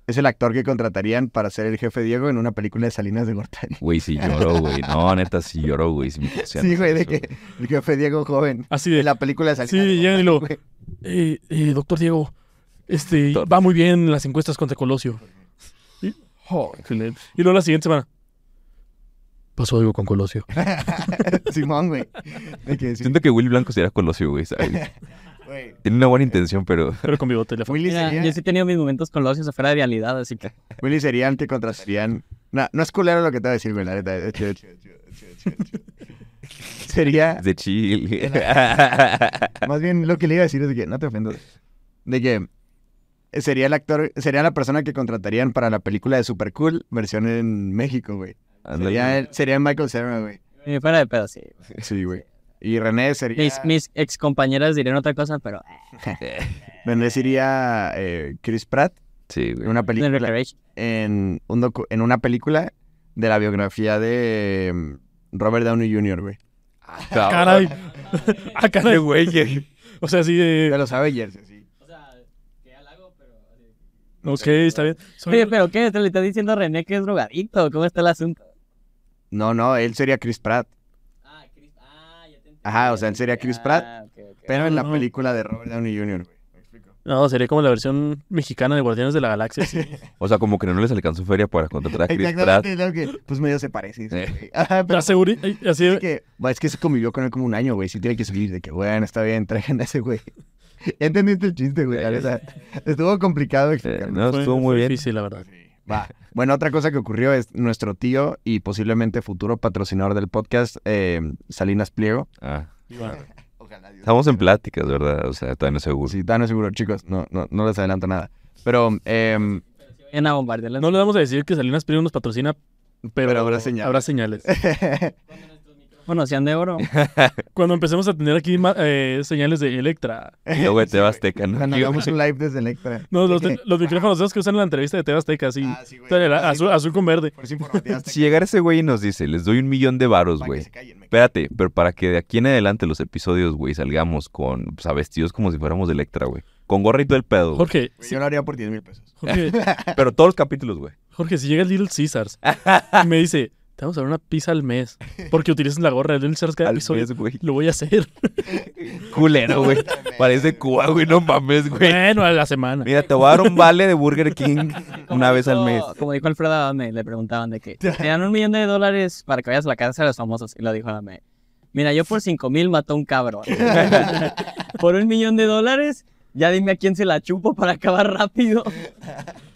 A: es el actor que contratarían para ser el jefe Diego en una película de Salinas de Gortari.
B: Güey, sí lloró, güey. No, neta, sí lloró, güey. Sí,
A: Sí, güey, de
B: eso,
A: que el jefe Diego joven
D: Así
A: en
D: de,
A: la película de Salinas
D: Sí,
A: de
D: y
A: Gortari,
D: lo-
A: güey.
D: eh, eh, doctor Diego, este,
B: Doctor.
D: va muy bien en las encuestas contra Colosio. Y, oh, excelente. Y luego la siguiente semana, pasó algo con Colosio.
A: Simón, güey. Sí.
B: Siento que Willy Blanco sería Colosio, güey, ¿sabes?
A: Güey,
B: Tiene una buena intención, pero...
D: Pero con bigote. le fue.
A: Willy
C: Mira,
A: sería,
C: yo sí he tenido mis momentos con Locios afuera de realidad, así que...
A: Willy sería el que contratarían. No, no es culero lo que te voy a decir, güey, la neta. chido. Sería.
B: De chill.
A: Más bien lo que le iba a decir es que, no te ofendo, de que sería el actor, sería la persona que contratarían para la película de Super Cool, versión en México, güey. Sería, sería Michael Cera, güey.
C: eh, Fuera de pedo, sí.
A: Sí, güey. Y René sería...
C: Mis, mis ex compañeras dirían otra cosa, pero... eh,
A: René sería eh, Chris Pratt
B: Sí,
A: en
B: güey.
A: una
C: en
A: película,
C: Recreation.
A: en, un docu- en una película de la biografía de mm, Robert Downey Jr., güey.
D: Caray. ah, caray.
B: güey.
D: O sea, así de...
A: De los Avengers, sí.
C: O sea, que halago, pero...
D: Ok, está bien. Soy-
C: Oye, pero ¿qué? ¿Te le estás diciendo a René que es drogadicto? ¿Cómo está el asunto?
A: No, no, él sería Chris Pratt.
C: Ah, Chris, ah, ya te entendí.
A: Ajá, o sea, él sería Chris Pratt,
C: Ah.
A: Pero en la película de Robert Downey Jr..
D: No, sería como la versión mexicana de Guardianes de la Galaxia. sí.
B: O sea, como que no les alcanzó feria para contratar a Chris Pratt.
A: Exactamente, lo que, pues medio se parece. sí,
B: Eh.
A: Ajá, pero
D: ay, así,
A: es que, es que se convivió con él como un año, güey. Sí tiene que salir de que, bueno, está bien, traigan a ese güey. Ya entendiste el chiste, güey, la neta. Estuvo complicado
B: Eh,
A: explicarlo.
B: no, estuvo muy bien.
D: difícil, la verdad.
A: Va. Bueno, otra cosa que ocurrió es nuestro tío y posiblemente futuro patrocinador del podcast, eh, Salinas Pliego.
B: Ah,
A: Ojalá Dios.
B: estamos en pláticas, ¿verdad? O sea, todavía no es seguro.
A: Sí, tan seguro, chicos. No, no, no les adelanto nada. Pero, em,
C: Vayan a bombardearlas.
D: No le vamos a decir que Salinas Pliego nos patrocina, pero,
A: Pero habrá señales.
D: Habrá señales.
C: Bueno, sean de oro.
D: Cuando empecemos a tener aquí eh, señales de Electra.
B: Y luego de Teba Azteca, ¿no?
A: cuando hagamos un live desde Electra.
D: No, los, los micrófonos esos que usan en la entrevista de TV Azteca, sí.
A: Ah, sí, güey.
D: Sea, el azul, azul con verde.
A: Por eso informativas.
B: Si llegara ese güey y nos dice, les doy un millón de varos, güey. Espérate, pero para que de aquí en adelante los episodios, güey, salgamos con, o sea, vestidos como si fuéramos de Electra, güey. Con gorrito del pedo. güey.
D: Jorge,
A: Güey, Yo lo haría por 10 mil pesos.
D: Jorge,
B: Pero todos los capítulos, güey.
D: Jorge, si llega el Little Caesars y me dice, te vamos a dar una pizza al mes porque utilizas la gorra del Little Caesars cada
B: Al
D: episodio,
B: mes, güey.
D: lo voy a hacer.
B: Culero, güey. Parece Cuba, güey, no mames, güey.
D: bueno, a la semana.
B: Mira, te voy a dar un vale de Burger King una vez al mes.
C: Como dijo Alfredo Adame, le preguntaban de que te dan un millón de dólares para que vayas a la casa de los famosos. Y lo dijo Adame. Mira, yo por cinco mil mató a un cabrón. por un millón de dólares, ya dime a quién se la chupo para acabar rápido.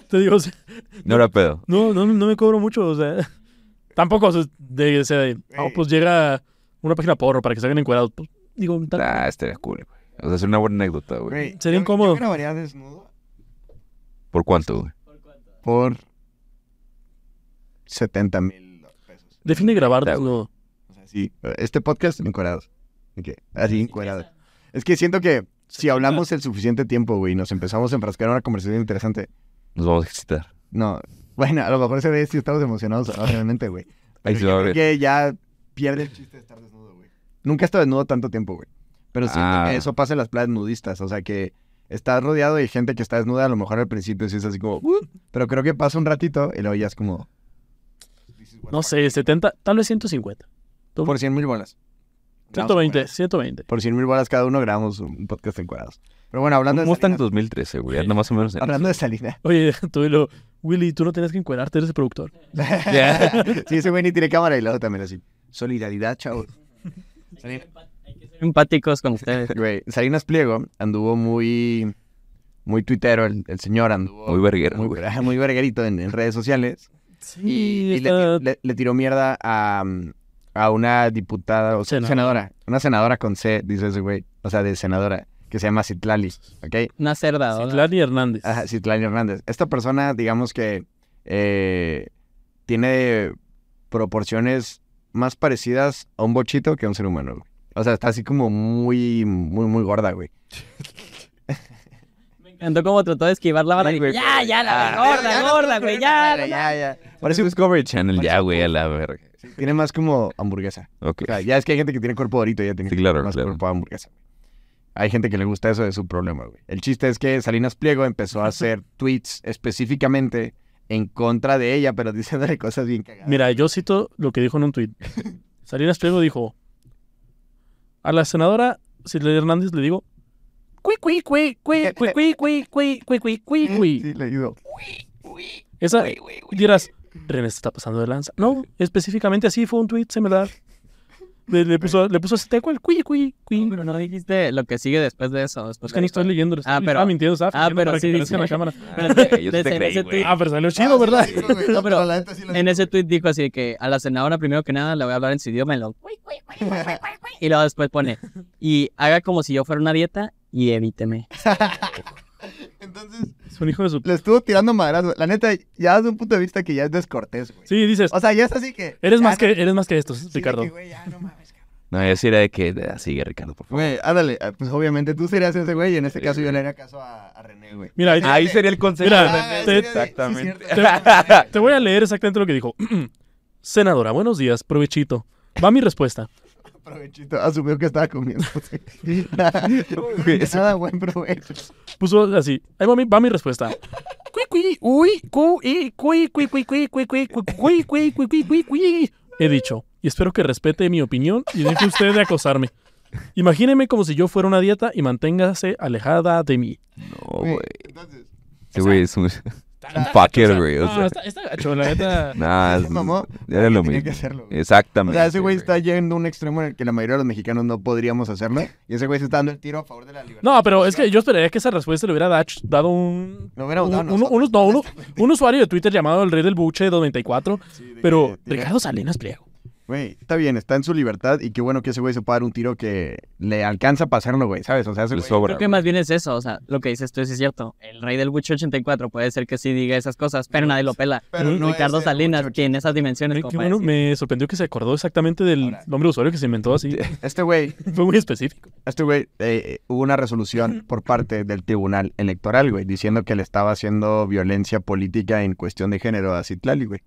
D: Te digo, o sea,
B: No era pedo.
D: no, no, no me cobro mucho, o sea, tampoco de, o sea, de, oh,
A: Güey.
D: pues llega una página porro para que salgan encuadrados. Pues, digo, tal-
B: Ah, estaría cool, güey. O sea, es una buena anécdota, güey.
D: Sería incómodo.
A: Yo grabaría desnudo
B: ¿Por cuánto, güey?
A: por 70 mil pesos.
D: define grabar desnudo.
A: O sea, sí. Este podcast encuerados. Ok, Así encuerados. Es que siento que si hablamos el suficiente tiempo, güey, y nos empezamos a enfrascar en una conversación interesante.
B: Nos vamos a excitar.
A: No, bueno, a lo mejor se ve si estamos emocionados o no, realmente, güey.
B: Ahí se va a ver.
A: que ya pierde el chiste de estar desnudo, güey. Nunca he estado desnudo tanto tiempo, güey. Pero siento
B: Ah.
A: que eso pasa en las playas nudistas. O sea, que estás rodeado de gente que está desnuda. A lo mejor al principio sí es así como... "Uh", pero creo que pasa un ratito y luego ya es como...
D: No sé, 70, tal vez 150.
A: Por 100 mil bolas.
D: 120,
A: Grabamos
D: 120.
A: Por 100 mil bolas cada uno grabamos un podcast encuadrados. Pero bueno, hablando de
B: Mustang
A: Salinas,
B: 2013, güey. Anda más o menos en
A: hablando de Salina.
D: Oye, tú y lo, Willy, tú no tienes que encuerarte, eres el productor.
A: sí, ese güey ni tiene cámara y luego también así. Solidaridad, chavos.
C: Empáticos con ustedes.
A: Güey, Salinas Pliego anduvo muy... Muy tuitero, el, el señor anduvo...
B: Muy verguero,
A: muy, muy verguerito en, en redes sociales.
D: Sí,
A: Y, y le,
D: está-
A: le- le tiró mierda a, mm, a una diputada, o
D: Senadora.
A: senadora. Una senadora con C, dice ese güey. O sea, de senadora, que se llama Citlali, ¿ok?
C: Una cerda, ¿no?
D: Citlali Hernández.
A: Ajá, Citlali Hernández. Esta persona, digamos que eh, tiene proporciones más parecidas a un bochito que a un ser humano, güey. O sea, está así como muy, muy, muy gorda, güey.
C: Encantó cómo trató de esquivar la
B: güey,
C: ya, ya, la
B: ah,
C: gorda, gorda, güey, ya.
A: Ya, ya, ya.
B: Parece Discovery Channel ya, güey, a la verga.
A: Tiene más como hamburguesa.
B: Ok.
A: O sea, ya es que hay gente que tiene cuerpo dorito, ya tiene
B: Sí, claro,
A: más
B: claro.
A: cuerpo de hamburguesa. Hay gente que le gusta eso de su problema, güey. El chiste es que Salinas Pliego empezó a hacer tweets específicamente en contra de ella, pero diciéndole cosas bien cagadas.
D: Mira, yo cito lo que dijo en un tuit. Salinas Pliego dijo, a la senadora Citlali Hernández le digo, cui, cui, cui, cui, cui, cui, cui, cui, cui, cui, cui, cui.
A: Sí, le ayudó.
D: Esa, dirás, René se está pasando de lanza. No, específicamente así fue un me da. Le, le puso, le puso ese teco el cui, cui, cui.
C: Pero no dijiste lo que sigue después de eso. Después
D: Es que ni estoy leyendo.
C: Ah, pero-
D: Estaba mintiendo, estaba
C: Ah, pero
D: para
C: sí
D: que parezca en la
C: dice-
D: cámara.
C: Espérate,
B: Yo sí te creí, güey.
D: Ah, pero salió chido, ¿verdad?
C: No, pero
A: la neta sí lo
C: En ese tweet dijo así de que a la senadora primero que nada le voy a hablar en su idioma en lo y luego después pone y haga como si yo fuera una dieta y evíteme.
A: Entonces,
D: Es un hijo de su...
A: le estuvo tirando madrazo. La neta, ya desde un punto de vista que ya es descortés, güey.
D: Sí, dices,
A: O sea, ya es así que...
D: eres más
A: no-
D: que, eres más que esto,
A: sí,
D: Ricardo.
A: que, güey, ya no mames.
B: No, yo sí era de que, ah, sigue Ricardo, por favor.
A: Güey, ándale. ah, Pues obviamente tú serías ese güey y en este caso yo le haría caso a, a René, güey.
D: Mira, ahí-
B: Ahí sería el consejo.
D: Mira,
B: de René.
D: te-
B: Exactamente.
A: sí, cierto.
D: te voy a leer exactamente lo que dijo. Senadora, buenos días, provechito. Va mi respuesta.
A: Asumió que estaba comiendo. Nada, buen provecho.
D: Puso así. Ahí va mi, va mi respuesta. He dicho, y espero que respete mi opinión y deje usted de acosarme. Imagíneme como si yo fuera una dieta y manténgase alejada de mí.
B: No, güey.
A: Entonces,
B: güey es un un fucker, güey. O
D: No, está, está gacho, la neta.
B: nah, es-
A: mamó,
B: era lo
A: tenía
B: mismo.
A: que hacerlo. güey. O
B: Exactamente.
A: sea, ese güey está yendo a un extremo en el que la mayoría de los mexicanos no podríamos hacerlo. Y ese güey se está dando el tiro a favor de la libertad.
D: No, pero es que yo esperaría que esa respuesta le hubiera dado un,
A: Lo hubiéramos
D: un,
A: dado
D: no, un usuario de Twitter llamado el Rey del Buche 294.
A: Sí, de
D: Pero
A: que
D: Ricardo Salinas Pliego.
A: Güey, está bien, está en su libertad y qué bueno que ese güey se pueda dar un tiro que le alcanza para hacerlo, güey, ¿sabes? O sea, ese
B: Le sobra.
C: Creo que más bien es eso, o sea, lo que dices tú sí es cierto. El rey del Witch 84 puede ser que sí diga esas cosas, pero nadie lo pela.
A: Pero no
C: Ricardo Salinas
A: Witch
C: tiene esas dimensiones
D: Qué
C: como
D: bueno, me sorprendió que se acordó exactamente del
A: Ahora.
D: nombre de usuario que se inventó así.
A: Este güey,
D: Fue muy específico.
A: este güey, eh, hubo una resolución por parte del Tribunal Electoral, güey, diciendo que le estaba haciendo violencia política en cuestión de género a Citlali, güey.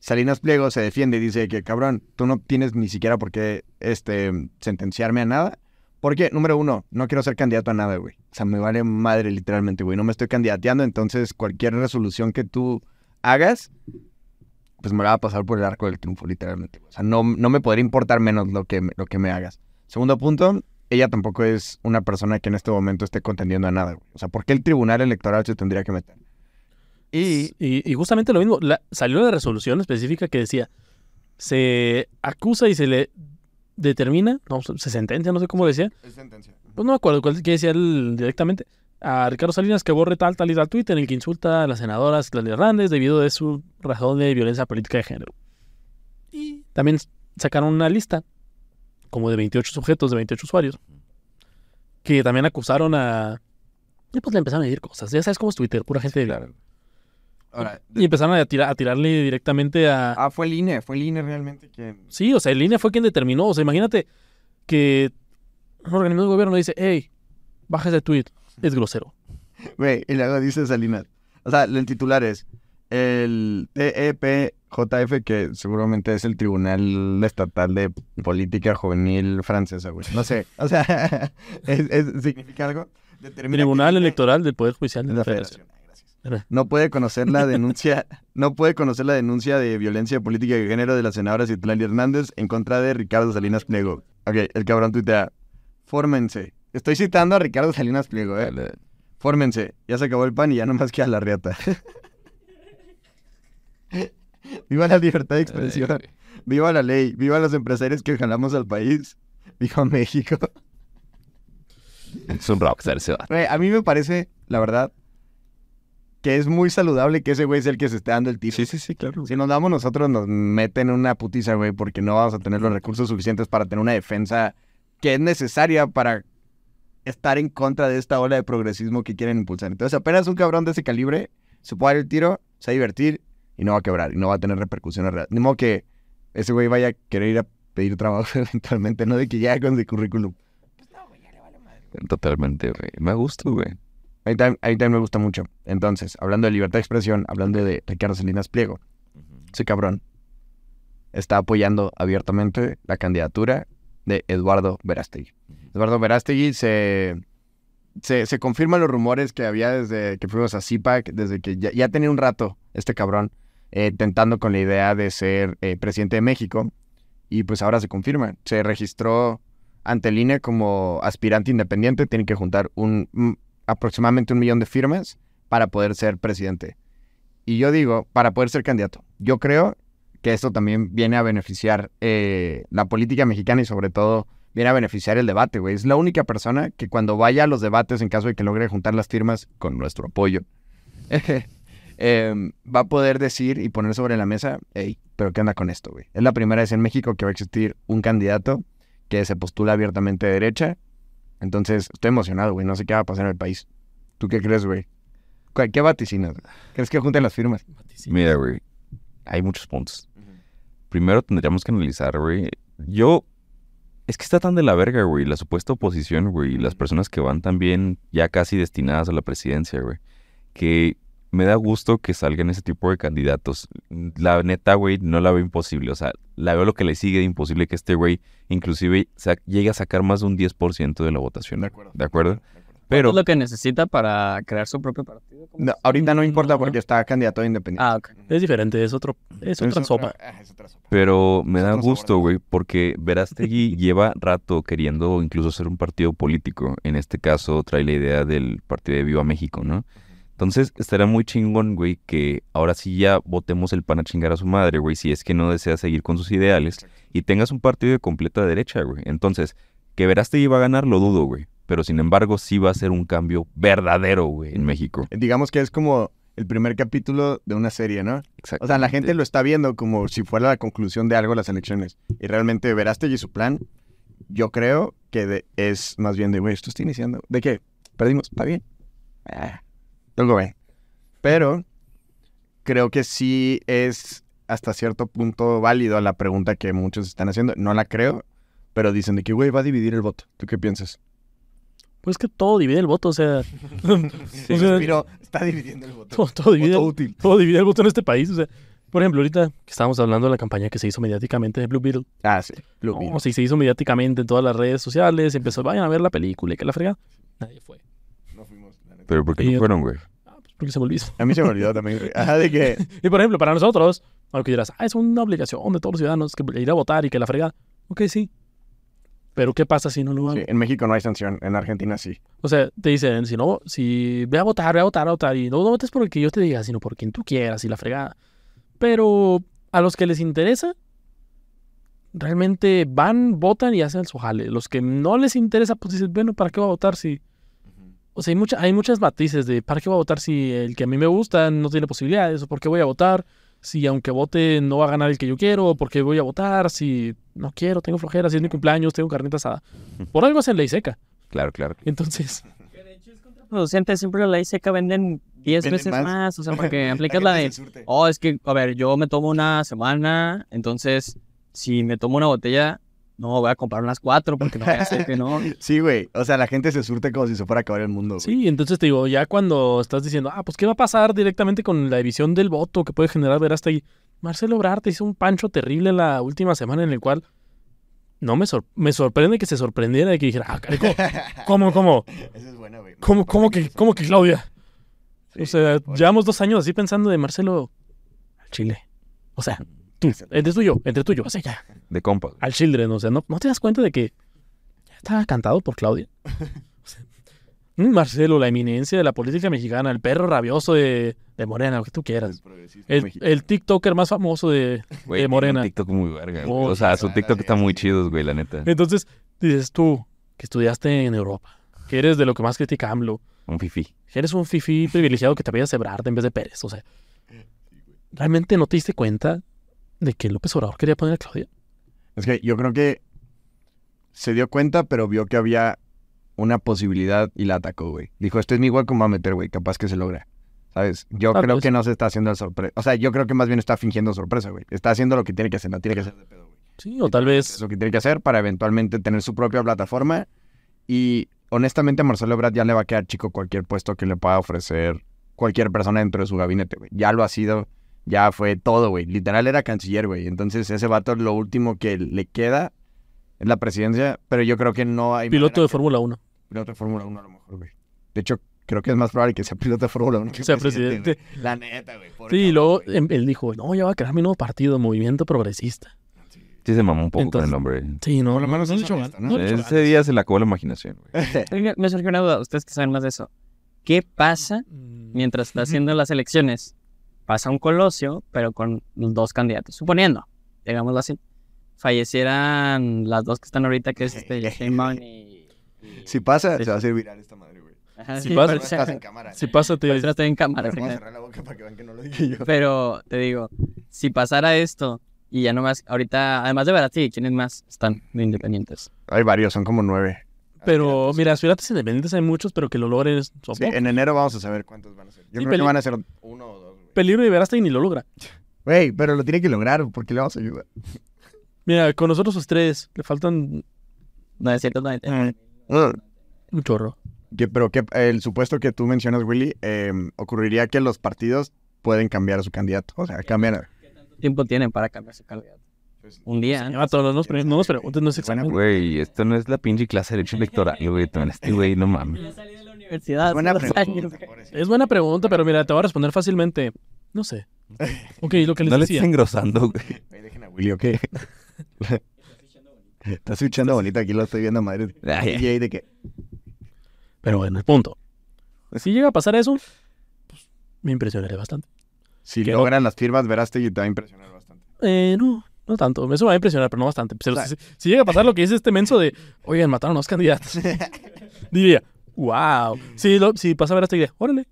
A: Salinas Pliego se defiende y dice que, cabrón, tú no tienes ni siquiera por qué este, sentenciarme a nada. Porque, número uno, no quiero ser candidato a nada, güey. O sea, me vale madre literalmente, güey. No me estoy candidateando, entonces cualquier resolución que tú hagas, pues me va a pasar por el arco del triunfo, literalmente. O sea, no, no me podría importar menos lo que, lo que me hagas. Segundo punto, ella tampoco es una persona que en este momento esté contendiendo a nada, güey. O sea, ¿por qué el tribunal electoral se tendría que meter? Y
D: Y, y justamente lo mismo, la- salió la resolución específica que decía, se acusa y se le determina, no, se sentencia, no sé cómo decía,
A: Es sentencia.
D: pues no me acuerdo cuál qué decía él directamente, a Ricardo Salinas que borre tal, tal y tal tweet en el que insulta a la senadora Claudia Hernández debido de su razón de violencia política de género. Y también sacaron una lista, como de 28 sujetos, de 28 usuarios, que también acusaron a... Y pues le empezaron a decir cosas, ya sabes cómo es Twitter, pura gente...
B: Claro.
A: Ahora,
D: Y empezaron a, tirar, a tirarle directamente a...
A: ah, fue el INE, fue el INE realmente quien...
D: Sí, o sea, el INE fue quien determinó. O sea, imagínate que un organismo de gobierno dice, hey, baja ese tweet, es grosero.
A: Güey, y luego dice Salinas. O sea, el titular es el TEPJF, que seguramente es el Tribunal Estatal de Política Juvenil Francesa, güey. No sé. O sea, ¿es- es- ¿significa algo? Determina
D: Tribunal Electoral del Poder Judicial de la Federación.
A: Federación. No puede conocer la denuncia, no puede conocer la denuncia de violencia política de género de la senadora Citlali Hernández en contra de Ricardo Salinas Pliego. Ok, el cabrón tuitea. Fórmense. Estoy citando a Ricardo Salinas Pliego, eh. Fórmense, ya se acabó el pan y ya nomás queda la riata. viva la libertad de expresión, viva la ley, viva los empresarios que jalamos al país, viva México.
B: Es un rockstar vato.
A: Güey, a mí me parece, la verdad, que es muy saludable que ese güey sea el que se esté dando el tiro.
B: Sí, sí, sí, claro.
A: Si nos damos nosotros, nos meten una putiza, güey, porque no vamos a tener los recursos suficientes para tener una defensa que es necesaria para estar en contra de esta ola de progresismo que quieren impulsar. Entonces, apenas un cabrón de ese calibre se puede dar el tiro, se va a divertir y no va a quebrar y no va a tener repercusiones reales. Ni modo que ese güey vaya a querer ir a pedir trabajo eventualmente, no de que ya con su currículum.
B: Totalmente, güey. Me gusta, güey.
A: A mí, también, a mí también me gusta mucho. Entonces, hablando de libertad de expresión, hablando de Ricardo Salinas Pliego, ese cabrón está apoyando abiertamente la candidatura de Eduardo Verástegui. Eduardo Verástegui se, se, se confirman los rumores que había desde que fuimos a CIPAC, desde que ya, ya tenía un rato este cabrón eh, tentando con la idea de ser eh, presidente de México y pues ahora se confirma. Se registró ante el INE como aspirante independiente, tiene que juntar un, aproximadamente un millón de firmas para poder ser presidente. Y yo digo, para poder ser candidato. Yo creo que esto también viene a beneficiar eh, la política mexicana y sobre todo viene a beneficiar el debate, güey. Es la única persona que cuando vaya a los debates, en caso de que logre juntar las firmas con nuestro apoyo, em, va a poder decir y poner sobre la mesa, hey, pero ¿qué onda con esto, güey? Es la primera vez en México que va a existir un candidato que se postula abiertamente de derecha. Entonces, estoy emocionado, güey. No sé qué va a pasar en el país. ¿Tú qué crees, güey? ¿Cuál- ¿Qué vaticinas? ¿Crees que junten las firmas?
B: Mira, güey. Hay muchos puntos. Primero tendríamos que analizar, güey. Yo. Es que está tan de la verga, güey. La supuesta oposición, güey. y Las personas que van también ya casi destinadas a la presidencia, güey. Que me da gusto que salgan ese tipo de candidatos. La neta, güey, no la veo imposible. O sea, la veo lo que le sigue de imposible que este güey, inclusive, llegue a sacar más de un 10% de la votación.
A: De acuerdo.
B: ¿De acuerdo? Pero
C: es lo que necesita para crear su propio partido? ¿Cómo
A: No, ahorita no importa
D: No.
A: porque está candidato a independiente.
C: Ah, ok.
D: Es diferente, es otro, es otra sopa.
A: es otra sopa.
B: Pero me da gusto, güey, porque Verástegui lleva rato queriendo incluso ser un partido político. En este caso, trae la idea del partido de Viva México, ¿no? Entonces, estaría muy chingón, güey, que ahora sí ya votemos el pan a chingar a su madre, güey, si es que no desea seguir con sus ideales y tengas un partido de completa derecha, güey. Entonces, que Verástegui va a ganar, lo dudo, güey. Pero sin embargo, sí va a ser un cambio verdadero, güey, en México.
A: Digamos que es como el primer capítulo de una serie, ¿no?
B: Exacto.
A: O sea, la gente lo está viendo como si fuera la conclusión de algo las elecciones. Y realmente Verástegui y su plan, yo creo que de- es más bien de, güey, esto está iniciando. ¿De qué? Perdimos, está bien. Ah, luego ve. Pero creo que sí es hasta cierto punto válido la pregunta que muchos están haciendo. No la creo, pero dicen de que, güey, va a dividir el voto. ¿Tú qué piensas?
D: Pues que todo divide el voto, o sea,
A: Sí,
D: O sea,
A: está dividiendo el voto.
D: todo, todo divide,
A: Voto
D: el-
A: útil.
D: todo divide el voto en este país. O sea, por ejemplo, ahorita que estábamos hablando de la campaña que se hizo mediáticamente de Blue Beetle.
A: Ah, sí. Blue
D: No,
A: Beetle.
D: sí, se hizo mediáticamente en todas las redes sociales. Empezó, vayan a ver la película y que la frega. Nadie fue.
A: No fuimos, la neta.
B: Pero ¿por qué no fueron, güey?
D: Ah, pues porque se me olvidó.
A: A mí se me olvidó también. güey. Ajá, de que
D: Y por ejemplo, para nosotros, aunque dirás, ah, es una obligación de todos los ciudadanos que ir a votar y que la frega. Ok, sí. Pero ¿qué pasa si no lo hago?
A: Sí, en México no hay sanción, en Argentina sí.
D: O sea, te dicen, si no, si ve a votar, ve a votar, a votar, y no, no votes por el que yo te diga, sino por quien tú quieras y la fregada. Pero a los que les interesa, realmente van, votan y hacen su jale. Los que no les interesa, pues dicen, bueno, ¿para qué voy a votar si...? O sea, hay, mucha, hay muchas matices de ¿para qué voy a votar si el que a mí me gusta no tiene posibilidades? ¿O por qué voy a votar si aunque vote no va a ganar el que yo quiero? ¿O por qué voy a votar si no quiero, tengo flojera, si es mi cumpleaños, tengo carnita asada? Por algo hacen ley seca.
B: Claro, claro.
D: Entonces...
C: Producente siempre la ley seca venden 10
A: Venden
C: veces
A: más.
C: más. O sea, porque aplicas la de, oh, es que, a ver, yo me tomo una semana, entonces, si me tomo una botella, no, voy a comprar unas cuatro porque no voy a hacer que no.
A: Sí, güey. O sea, la gente se surte como si se fuera a acabar el mundo.
D: Sí, entonces te digo, ya cuando estás diciendo, ah, pues qué va a pasar directamente con la división del voto que puede generar ver hasta ahí. Marcelo Ebrard te hizo un pancho terrible la última semana en el cual no me, sor- me sorprende que se sorprendiera de que dijera, ah, caray, ¿cómo, cómo, cómo,
A: Esa es buena, güey.
D: cómo, cómo que, cómo que Claudia?
A: Sí,
D: o sea,
A: por-
D: llevamos dos años así pensando de Marcelo al Chile. O sea, tú, entre tú y yo, entre tú y yo, o sea, ya,
B: De compas.
D: al Children, o sea, ¿no, no te das cuenta de que ya está cantado por Claudia? O sea, Marcelo, la eminencia de la política mexicana, el perro rabioso de, de Morena, lo que tú quieras.
A: El
D: TikToker más famoso de,
B: Güey,
D: de
B: tiene
D: Morena.
B: Un TikTok muy verga. güey.
D: Oh,
B: o sea, su TikTok está muy chido, güey, la neta.
D: Entonces, dices tú, que estudiaste en Europa, que eres de lo que más critica AMLO,
B: Un fifi.
D: que eres un fifi privilegiado que te vayas a Ebrard en vez de Pérez, o sea, ¿realmente no te diste cuenta de que López Obrador quería poner a Claudia?
A: Es que yo creo que se dio cuenta, pero vio que había una posibilidad y la atacó, güey. Dijo, esto es mi hueco, me voy a meter, güey. Capaz que se logra. ¿Sabes? Yo
D: Ah,
A: creo
D: pues.
A: que no se está haciendo el sorpresa. O sea, yo creo que más bien está fingiendo sorpresa, güey. Está haciendo lo que tiene que hacer, no tiene que hacer de pedo, güey.
D: Sí, o tal
A: Es
D: vez...
A: lo que tiene que hacer para eventualmente tener su propia plataforma. Y honestamente a Marcelo Ebrard ya le va a quedar chico cualquier puesto que le pueda ofrecer cualquier persona dentro de su gabinete, güey. Ya lo ha sido, ya fue todo, güey. Literal era canciller, güey. Entonces ese vato lo último que le queda es la presidencia, pero yo creo que no hay...
D: Piloto de
A: que-
D: Fórmula 1.
A: Piloto de Fórmula 1 a lo mejor, güey. De hecho, creo que es más probable que sea piloto de Fórmula 1 que
D: sea
A: presidente. La neta, güey.
D: Sí, y luego em- él dijo, no, ya va a crear mi nuevo partido, Movimiento Progresista.
B: Sí se mamó un poco
D: Entonces-
B: con el nombre.
D: Sí, no,
A: Por lo
D: no,
A: menos
D: no
A: honesto,
D: ganas,
A: ¿no?
B: Ese día se le acabó la imaginación, güey.
C: Me surgió una duda, ustedes que saben más de eso. ¿Qué pasa
D: Mm,
C: mientras está haciendo las elecciones? Pasa un colosio, pero con dos candidatos. Suponiendo, digámoslo así, fallecieran las dos que están ahorita, que es este Sheinbaum y... y-
A: Si pasa,
C: Sí.
A: se va a hacer viral esta madre, güey.
C: Ajá,
D: Si
C: sí,
D: pasa-
A: No estás en cámara.
D: Si pasa, te
C: estoy en cámara.
A: Pero vamos a
C: fíjate.
A: cerrar la boca para que vean que no lo dije yo.
C: Pero te digo, si pasara esto y ya no más, ahorita, además de Baratí, ¿quiénes más están de independientes?
A: Hay varios, son como nueve.
D: Pero mira, aspirantes independientes hay muchos, pero que lo logren son
A: Sí,
D: pocos.
A: en enero vamos a saber cuántos van a ser. Yo
D: Sí,
A: creo
D: peli-
A: que van a ser uno o dos.
D: Peligro de Verástegui ni lo logra.
A: Güey, pero lo tiene que lograr porque le vamos a ayudar.
D: Mira, con nosotros los tres le faltan
C: 990.
D: un chorro.
A: Que- pero que el supuesto que tú mencionas, Willy, eh, ocurriría que los partidos pueden cambiar a su candidato. O sea, cambian.
C: tiempo tienen para cambiar su candidato? Un día.
D: Ya, vato, no nos, pre- no nos preguntes, no es examen.
B: Güey, esto no es la pinche clase de derecho electoral, güey. Este güey, no mames.
A: Buena pregunta.
D: Es buena pregunta, pero mira, te voy a responder fácilmente. No sé. Ok, lo que les
B: No le
D: decía.
B: estés engrosando, güey.
A: Dejen a Willy, ¿ok? Está switchando bonito, aquí lo estoy viendo a madre.
B: Ay,
A: Y ahí de que...
D: Pero bueno, el punto. Si llega a pasar eso, pues me impresionaré bastante.
A: Si
D: Que-
A: logran las firmas, verás que te va a impresionar bastante.
D: Eh, no, no tanto. Eso me va a impresionar, pero no bastante. Pero si, si llega a pasar lo que dice este menso de, oigan, mataron a los candidatos. diría, wow. Si, lo, si pasa a ver hasta diría, órale.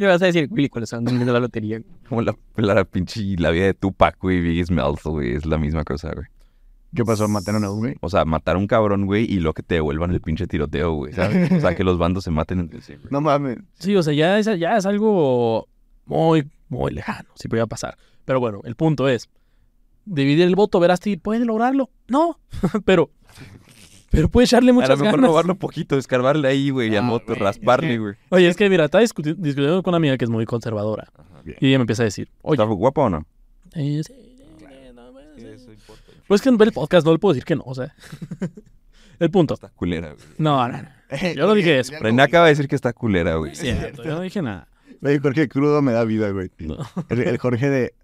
C: Le vas a decir, Willy, ¿cuáles son los números de la lotería?
B: Como la, la pinche la vida de Tupac, güey, Biggie Smalls, güey. Es la misma cosa, güey.
A: ¿Qué pasó? ¿Mataron a un güey?
B: O sea, matar a un cabrón, güey, y luego que te devuelvan el pinche tiroteo, güey, ¿sabes? O sea, que los bandos se maten entre sí, güey.
A: No mames.
D: Sí, o sea, ya es, ya es algo muy, muy lejano, si podía pasar. Pero bueno, el punto es, dividir el voto, Verasti, ¿puede lograrlo? No, pero, pero puede echarle
B: A
D: muchas
B: lo mejor
D: ganas.
B: robarlo poquito, escarbarle ahí, güey, y al
A: Ah,
B: moto,
A: güey, es
B: rasparle,
A: que-
B: güey.
D: Oye, es que mira, estaba discuti- discutiendo con una amiga que es muy conservadora.
A: Bien.
D: Y ella me empieza a decir, oye,
B: ¿Está guapo o no?
D: eh, sí, eh, no, sí. pues que ve el podcast, no le puedo decir que no, o sea. el punto.
B: Está culera, güey.
D: No, no, no. Yo no dije eso.
B: René acaba de decir que está culera, güey.
D: Cierto, yo no dije nada.
A: Güey, Jorge crudo me da vida, güey.
D: No.
A: El, el Jorge de...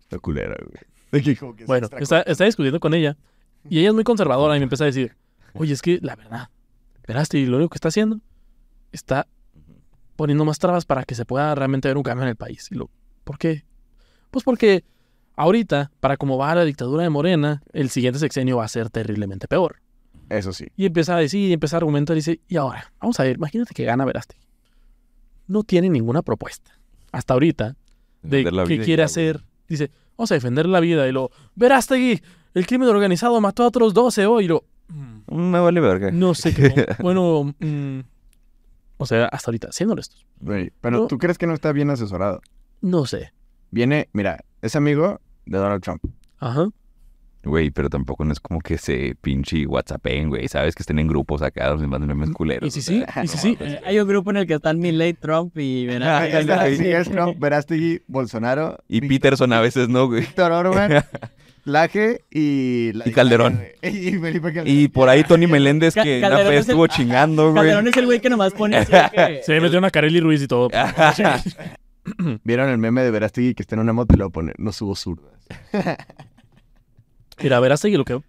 A: Está culera, güey. De que como que se
D: Bueno,
A: extra-
D: está, está discutiendo con ella y ella es muy conservadora y me empieza a decir, oye, es que la verdad, Verasti, lo único que está haciendo está poniendo más trabas para que se pueda realmente ver un cambio en el país. Y lo, ¿Por qué? Pues porque ahorita, para cómo va la dictadura de Morena, el siguiente sexenio va a ser terriblemente peor.
A: Eso sí.
D: Y empieza a decir, y empieza a argumentar y dice, y ahora, vamos a ver, imagínate que gana Verasti. No tiene ninguna propuesta. Hasta ahorita de qué quiere hacer. Dice, vamos a defender la vida. Y lo, Verástegui, el crimen organizado mató a otros 12 hoy. Y lo, "Mm,
B: güey. Me vale verga.
D: no sé qué. bueno, mm, o sea, hasta ahorita, siendo honestos,
A: Güey, pero
D: No.
A: ¿tú crees que no está bien asesorado?
D: no sé.
A: Viene, mira, es amigo de Donald Trump.
D: Ajá.
B: Güey, pero tampoco no es como que se pinche whatsappen, güey. Sabes que estén en grupos acá donde mandan memes culeros.
D: Y sí,
B: sea,
D: y sí.
C: Eh, Hay un grupo en el que están Milley, Trump y Verás.
A: está, sí, es Trump, Verástegui, Bolsonaro.
B: Y
A: Víctor-
B: Peterson a veces no, güey.
A: Víctor Orban, Laje y... la-
B: Y Calderón.
A: Y Felipe Calderón.
B: Y por ahí Tony Meléndez que una vez
C: es el-
B: estuvo chingando, güey.
C: Calderón es el güey que nomás pone así que-
D: Se metió una Kareli Ruiz y todo.
A: ¿Vieron el meme de Verástegui que está en una moto y lo pone? No subo zurdas.
D: Mira, Verástegui lo que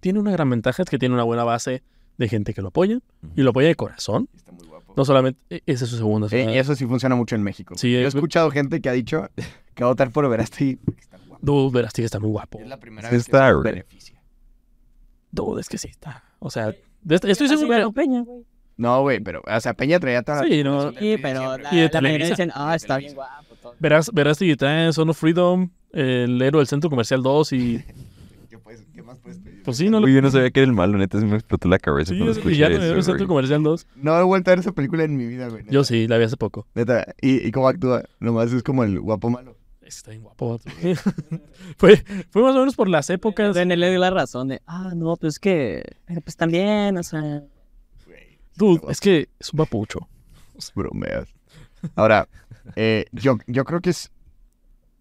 D: tiene una gran ventaja es que tiene una buena base de gente que lo apoya y lo apoya de corazón.
A: Está muy guapo.
D: No solamente, e- esa es su segunda.
A: Eh, eso sí funciona mucho en México.
D: Sí,
A: Yo he escuchado gente que ha dicho que va a votar por Verástegui.
D: Dude, Verástegui está muy guapo.
A: Es la primera
B: Sí
A: vez
B: está,
A: que se beneficia.
D: Dude, es que sí está. O sea, estoy seguro
C: Peña, güey.
A: No, güey, pero, o sea, Peña traía toda la...
D: Sí, no.
C: Sí, pero la,
D: Y Televisa.
C: dicen, ah, está bien guapo. todo".
D: Verás, Verástegui está en Son of Freedom, el héroe del Centro Comercial 2 y...
A: ¿Qué, puedes- qué más puedes pedir?
D: Pues sí, no lo...
B: Güey, yo no sabía que era el malo, neta, se me explotó la cabeza
D: Sí,
B: cuando
D: es
B: escuché
D: del
B: eso,
D: Centro
B: güey.
D: Comercial 2.
A: No he vuelto a ver esa película en mi vida, güey. neta.
D: Yo sí, la vi hace poco.
A: Neta. ¿Y, y cómo actúa? Nomás es como el guapo malo.
D: Está bien guapo. fue, fue más o menos por las épocas.
C: Le dio la razón de, ah, no, pues es que, pero pues también, o sea,
D: Dude, es que es un papucho.
A: Bromeas. Ahora, eh, yo, yo creo que es,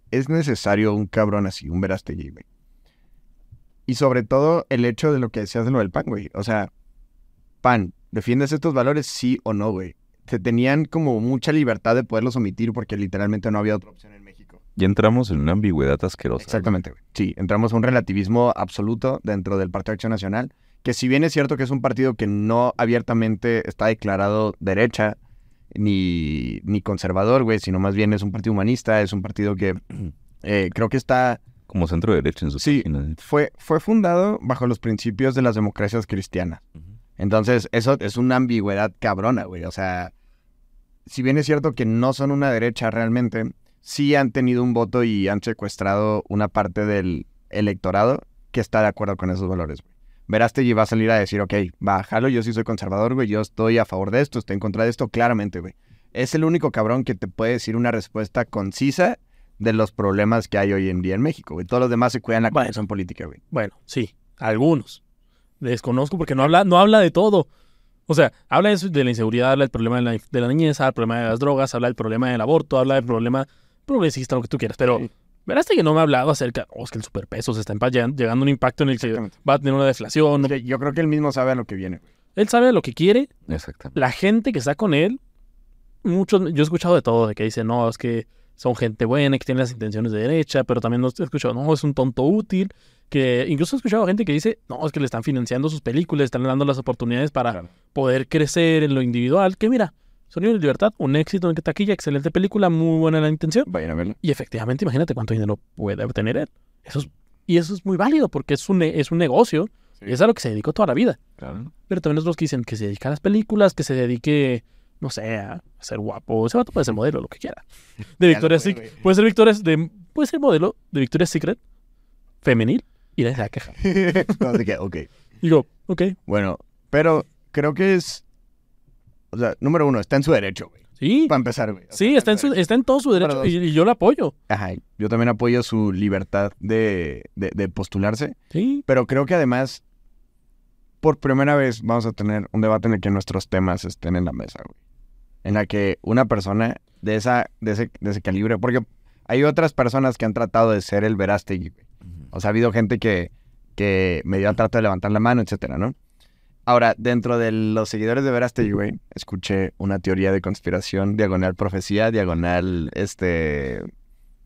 A: es necesario un cabrón así, un Verástegui, güey. Y sobre todo el hecho de lo que decías de lo del pan, güey. O sea, pan, ¿defiendes estos valores sí o no, güey? Se tenían como mucha libertad de poderlos omitir porque literalmente no había otra opción en.
B: Ya entramos en una ambigüedad asquerosa.
A: Exactamente, güey. Sí, entramos a un relativismo absoluto dentro del Partido de Acción Nacional, que si bien es cierto que es un partido que no abiertamente está declarado derecha ni, ni conservador, güey, sino más bien es un partido humanista, es un partido que eh, creo que está,
B: Como centro derecha en su
A: Sí.
B: página.
A: fue, fue fundado bajo los principios de las democracias cristianas. Entonces, eso es una ambigüedad cabrona, güey. O sea, si bien es cierto que no son una derecha realmente, sí han tenido un voto y han secuestrado una parte del electorado que está de acuerdo con esos valores, güey. Verástegui va a salir a decir, ok, bájalo, yo sí soy conservador, güey, yo estoy a favor de esto, estoy en contra de esto, claramente, güey. Es el único cabrón que te puede decir una respuesta concisa de los problemas que hay hoy en día en México, güey. Todos los demás se cuidan la
D: Bueno.
A: confusión política, güey.
D: Bueno, sí, algunos. Desconozco porque no habla, no habla de todo. O sea, habla de la inseguridad, habla del problema de la, de la niñez, habla del problema de las drogas, habla del problema del aborto, habla del problema progresista, lo que tú quieras. Pero
A: Sí.
D: verás que no me ha hablado acerca, oh, es que el superpeso se está empa- llegando a un impacto en el que va a tener una deflación.
A: Yo creo que él mismo sabe a lo que viene.
D: Él sabe lo que quiere,
B: Exactamente.
D: la gente que está con él, muchos, yo he escuchado de todo, de que dicen, no, es que son gente buena, que tiene las intenciones de derecha, pero también no he escuchado, no, es un tonto útil, que incluso he escuchado gente que dice, no, es que le están financiando sus películas, están dando las oportunidades para
A: Claro.
D: poder crecer en lo individual, que mira, Sonido de Libertad, un éxito en taquilla, excelente película, muy buena la intención,
A: Vayan a verlo.
D: y efectivamente, imagínate cuánto dinero puede obtener él. Eso es, y eso es muy válido, porque es un, es un negocio, y es a lo que se dedicó toda la vida.
B: Claro.
D: Pero también otros que dicen que se dedica a las películas, que se dedique, no sé, a ser guapo. Ese vato puede ser modelo, lo que quiera. De Victoria's Secret. Puede ser Victoria's de, puede ser modelo de Victoria's Secret femenil y nadie se va a quejar.
A: Así que, ok.
D: Digo, ok,
A: Bueno, pero creo que es. O sea, número uno, está en su derecho, güey.
D: sí.
A: Para empezar, güey. O sea,
D: Sí, está en, su, está en todo su derecho y, yo lo apoyo.
A: Ajá, yo también apoyo su libertad de, de, de postularse.
D: Sí.
A: Pero creo que además, por primera vez, vamos a tener un debate en el que nuestros temas estén en la mesa, güey. En la que una persona de, esa, de, ese, de ese calibre, porque hay otras personas que han tratado de ser el Verástegui, güey. O sea, ha habido gente que, que medio ha tratado de levantar la mano, etcétera, ¿no? Ahora, dentro de los seguidores de Verástegui, güey, escuché una teoría de conspiración, diagonal profecía, diagonal, este,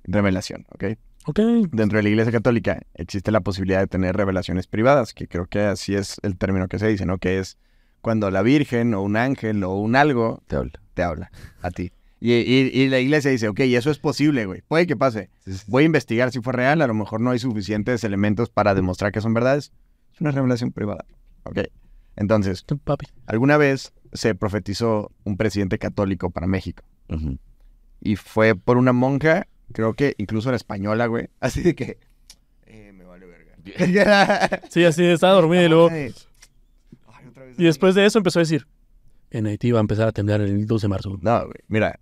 A: revelación, ¿ok?
D: Ok.
A: dentro de la Iglesia Católica existe la posibilidad de tener revelaciones privadas, que creo que así es el término que se dice, ¿no? Que es cuando la Virgen o un ángel o un algo
B: Te habla.
A: te habla a ti. Y, y- y la iglesia dice, ok, eso es posible, güey. Puede que pase. Voy a investigar si fue real. A lo mejor no hay suficientes elementos para demostrar que son verdades. Es una revelación privada. Ok. Entonces,
D: Papi.
A: alguna vez se profetizó un presidente católico para México. Y fue por una monja, creo que incluso era española, güey. Así de que. Eh, me vale verga.
D: Sí, así estaba dormido y luego.
A: Ay, otra vez
D: Y después de eso empezó a decir: En Haití va a empezar a temblar el 12 de marzo.
A: No, güey. Mira,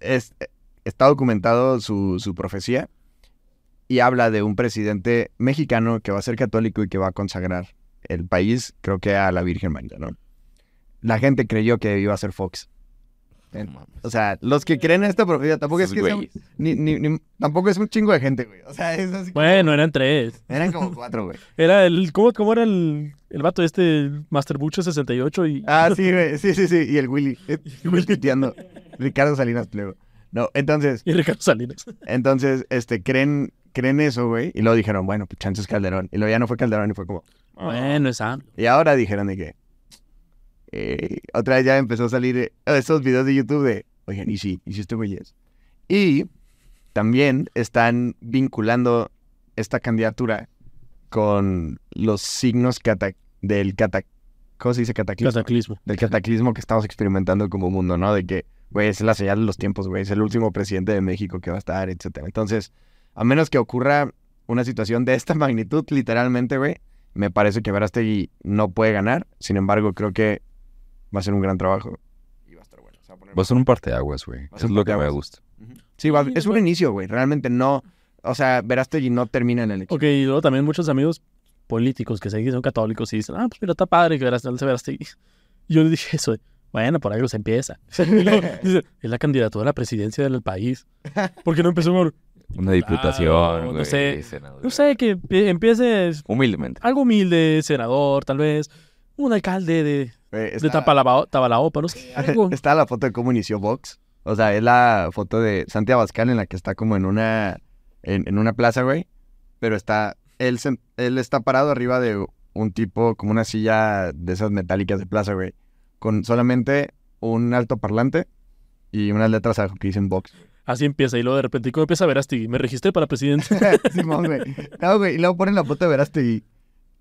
A: es, está documentado su, su profecía y habla de un presidente mexicano que va a ser católico y que va a consagrar el país, creo que a la Virgen María, ¿no? La gente creyó que iba a ser Fox. O sea, los que creen esta profecía tampoco es que sea- ni, ni- ni- tampoco es un chingo de gente, güey. O sea, es así.
D: Bueno, eran tres.
A: Eran como cuatro, güey.
D: Era el. ¿Cómo, cómo era el, el vato este, Master Bucho 68? Y,
A: Ah, sí, güey. Sí, sí, sí. Y el Willy. Willy tuiteando. Ricardo Salinas Pliego. No, entonces,
D: y Ricardo Salinas.
A: entonces, este, creen, creen eso, güey. Y luego dijeron, bueno, pues chance es Calderón. Y luego ya no fue Calderón y fue como.
D: Bueno, esa.
A: Y ahora dijeron de que. eh, otra vez ya empezó a salir eh, esos videos de YouTube de. Oigan, y sí, y si este güey es. Y también están vinculando esta candidatura con los signos cata- del cata ¿Cómo se dice cataclismo?
D: Cataclismo.
A: del cataclismo que estamos experimentando como mundo, ¿no? De que, güey, es la señal de los tiempos, güey, es el último presidente de México que va a estar, etcétera. Entonces, a menos que ocurra una situación de esta magnitud, literalmente, güey, me parece que Verástegui no puede ganar. Sin embargo, creo que va a ser un gran trabajo. Y va a estar bueno. Se va a poner-
B: Va a ser un parteaguas, güey. Eso es lo que me gusta.
A: Sí, va-
D: Sí,
A: es un
D: va-
A: inicio, güey. Realmente no. O sea, Verástegui no termina en el elección.
D: Ok, y luego también muchos amigos políticos que se son católicos y dicen, ah, pues mira, está padre que verás, se verás. Y yo le dije eso, bueno, por algo se empieza. Luego dice, es la candidatura a la presidencia del país. ¿Por qué no empezó por,
B: Una diputación,
D: Claro, no
B: güey.
D: sé.
B: senador.
D: no sé, que empie- empieces
B: Humildemente.
D: algo humilde, senador, tal vez, un alcalde de,
A: Güey,
D: de
A: está-
D: Tapalaba- Tabalaopa, no sé, algo.
A: Está la foto de cómo inició Vox. O sea, es la foto de Santi Abascal en la que está como en una en, en una plaza, güey. Pero está él, sen- él está parado arriba de un tipo como una silla de esas metálicas de plaza, güey. Con solamente un altoparlante y unas letras abajo que dicen Vox.
D: Así empieza, y luego de repente, ¿cómo empieza a ver Verástegui? Me registré para presidente.
A: Simón, güey. No, güey. Y luego ponen la foto de Verástegui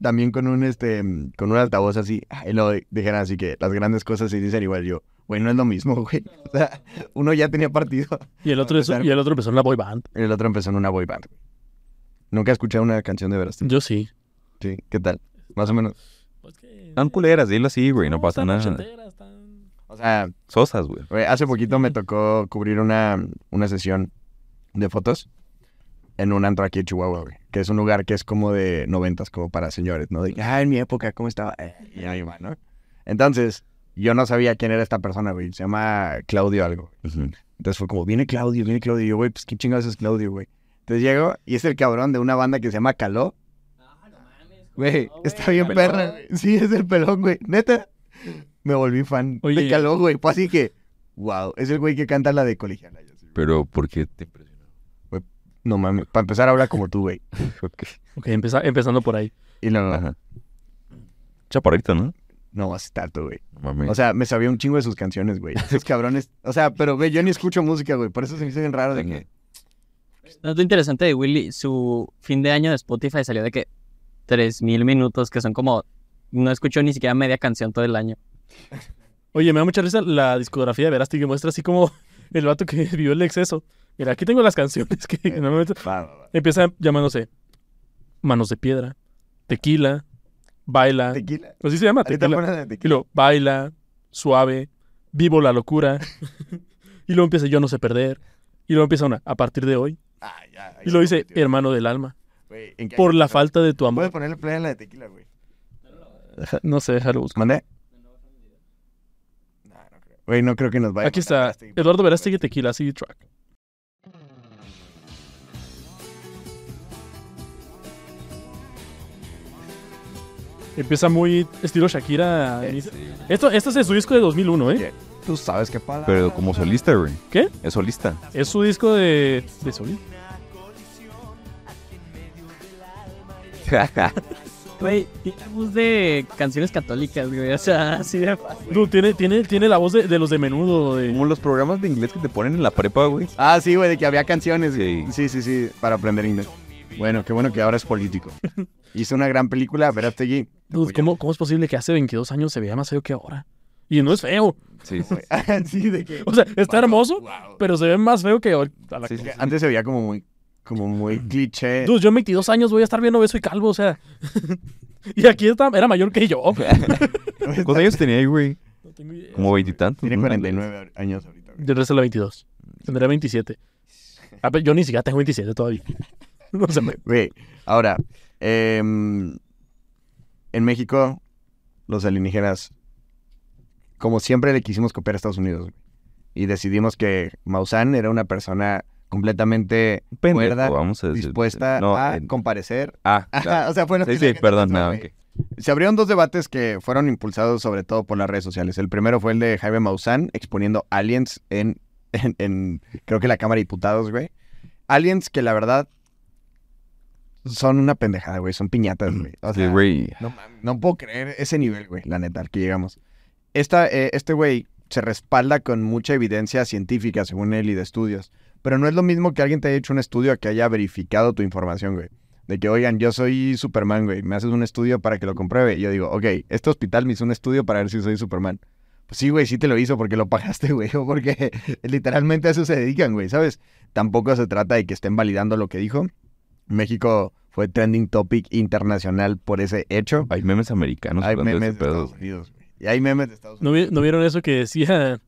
A: también con un este con un altavoz así. Ah, Y luego dijeron así que las grandes cosas se dicen igual yo. Güey, no es lo mismo, güey. O sea, uno ya tenía partido.
D: Y el otro, es- y el otro empezó en la boy band.
A: Y el otro empezó en una boy band. Nunca escuché una canción de Verástegui.
D: Yo sí.
A: Sí, ¿qué tal? Más o menos.
D: Pues que-
B: Están culeras, dilo así, güey. No, pasa
D: están
B: nada.
A: O sea,
B: Sosas, güey.
A: hace poquito me tocó cubrir una, una sesión de fotos en un antro aquí en Chihuahua, güey. Que es un lugar que es como de noventas, como para señores, ¿no? De, ah, en mi época, ¿cómo estaba? Eh, y ahí va, ¿no? Entonces, yo no sabía quién era esta persona, güey. Se llama Claudio algo.
B: Ujú.
A: Entonces fue como, viene Claudio, viene Claudio. Y yo, güey, pues ¿quién chingados es Claudio, güey? Entonces llego y es el cabrón de una banda que se llama Caló. Güey, está bien perra, güey. Sí, es el pelón, güey. Neta. Me volví fan
D: Oye.
A: de Caló, güey. Fue así que, wow, es el güey que canta la de colegiala.
B: Pero, ¿por qué te impresionó?
A: No mames, para empezar habla como tú, güey.
B: Ok.
D: Ok, empeza- empezando por ahí.
A: Y no,
B: Ajá. Chaparrito, ¿no?
A: no vas tanto, güey.
B: No mames.
A: O sea, me sabía un chingo de sus canciones, güey. Esos cabrones. O sea, pero, güey, yo ni escucho música, güey. Por eso se me hizo bien raro de que.
C: Dato interesante de Willy, su fin de año de Spotify salió de que 3000 minutos, que son como. No escuchó ni siquiera media canción todo el año.
D: Oye, me da mucha risa la discografía de Verasti que muestra así como el vato que vivió el exceso. Mira, aquí tengo las canciones que normalmente
A: va, va.
D: empieza llamándose Manos de Piedra, Tequila, Baila.
A: Tequila.
D: Así se llama, Tequila.
A: de
D: Y
A: tequila.
D: luego, Baila, Suave, Vivo la Locura. y luego empieza Yo no sé perder. Y luego empieza una, a partir de hoy.
A: Ah, ya,
D: Y luego dice. Hermano del alma.
A: Güey, ¿en qué
D: Por la falta de tu
A: Puedes
D: amor.
A: ponerle play en la de tequila, güey.
D: No sé, déjalo buscar.
A: ¿Mandé? No, no creo. Güey, no creo que nos vaya.
D: Aquí está,
A: este-
D: Eduardo Verástegui Tequila, CD Track. Empieza muy estilo Shakira.
A: Eh.
D: Esto, esto es de su disco de 2001, ¿eh?
A: Tú sabes qué palabra.
B: Pero como solista, güey.
D: ¿Qué?
B: Es solista.
D: Es su disco de, de solista.
C: Güey, tiene voz de canciones católicas, güey. O sea, así de fácil.
D: No, tiene, tiene, tiene la voz de, de los de menudo. De...
B: Como los programas de inglés que te ponen en la prepa, güey.
A: Ah, sí, güey, de que había canciones.
B: Sí.
A: Sí, sí, sí, sí, para aprender inglés. Bueno, qué bueno que ahora es político. Hizo una gran película, Verástegui.
D: Dude, ¿cómo, ¿Cómo es posible que hace 22 años se veía más feo que ahora? Y no es feo.
B: Sí, sí.
A: sí, de que...
D: O sea, está hermoso,
A: Wow.
D: pero se ve más feo que ahora. A la-
B: Sí, sí, sí.
A: Antes se veía como muy, como muy cliché.
D: Dude, yo en 22 años voy a estar bien obeso y calvo, o sea. y aquí está, era mayor que yo.
B: ¿Cuántos años tenía ahí, güey?
D: No tengo idea.
B: Como veintitantos.
A: Tiene
B: ¿no?
A: 49 años ahorita. güey.
D: Yo resto la 22. Tendré 27. Ah, pero yo ni siquiera tengo 27 todavía. No sé.
A: Güey, ahora, em, en México, los alienígenas, como siempre le quisimos copiar a Estados Unidos. güey. Y decidimos que Maussan era una persona completamente cuerda,
B: vamos a decir.
A: dispuesta
B: No,
A: a
B: en-
A: comparecer.
B: Ah, claro.
A: o sea, fue
B: Sí, sí, perdón,
A: no. Se abrieron dos debates que fueron impulsados sobre todo por las redes sociales. El primero fue el de Jaime Maussan exponiendo aliens en, en, en, creo que la Cámara de Diputados, güey. Aliens que la verdad son una pendejada, güey. Son piñatas, güey. O
B: Sí,
A: sea, no, no puedo creer ese nivel, güey, la neta, al que llegamos. Esta, eh, este güey se respalda con mucha evidencia científica, según él, y de estudios. Pero no es lo mismo que alguien te haya hecho un estudio a que haya verificado tu información, güey. De que, oigan, yo soy Superman, güey, me haces un estudio para que lo compruebe. Y yo digo, ok, este hospital me hizo un estudio para ver si soy Superman. Pues sí, güey, sí te lo hizo porque lo pagaste, güey, o porque literalmente a eso se dedican, güey, ¿sabes? Tampoco se trata de que estén validando lo que dijo. México fue trending topic internacional por ese hecho.
B: Hay memes americanos
A: Hay memes de
B: pedo.
A: Estados Unidos, güey. Y hay memes de Estados
D: ¿No,
A: Unidos.
D: vi- no vieron eso que decía?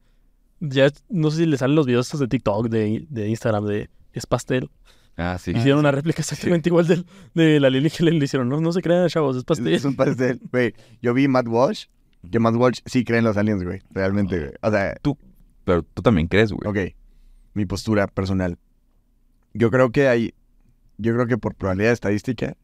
D: Ya no sé si le salen los videos estos de TikTok, de, de Instagram, de es pastel.
B: Ah, sí.
D: Hicieron una réplica exactamente igual del, de la Lili que le hicieron. No, no se crean, chavos, es pastel.
A: Es un pastel, güey. Yo vi Matt Walsh, que Matt Walsh sí cree en los aliens, güey. Realmente, güey. O sea,
B: Pero tú también crees, güey.
A: ok. Mi postura personal. Yo creo que hay. Yo creo que por probabilidad estadística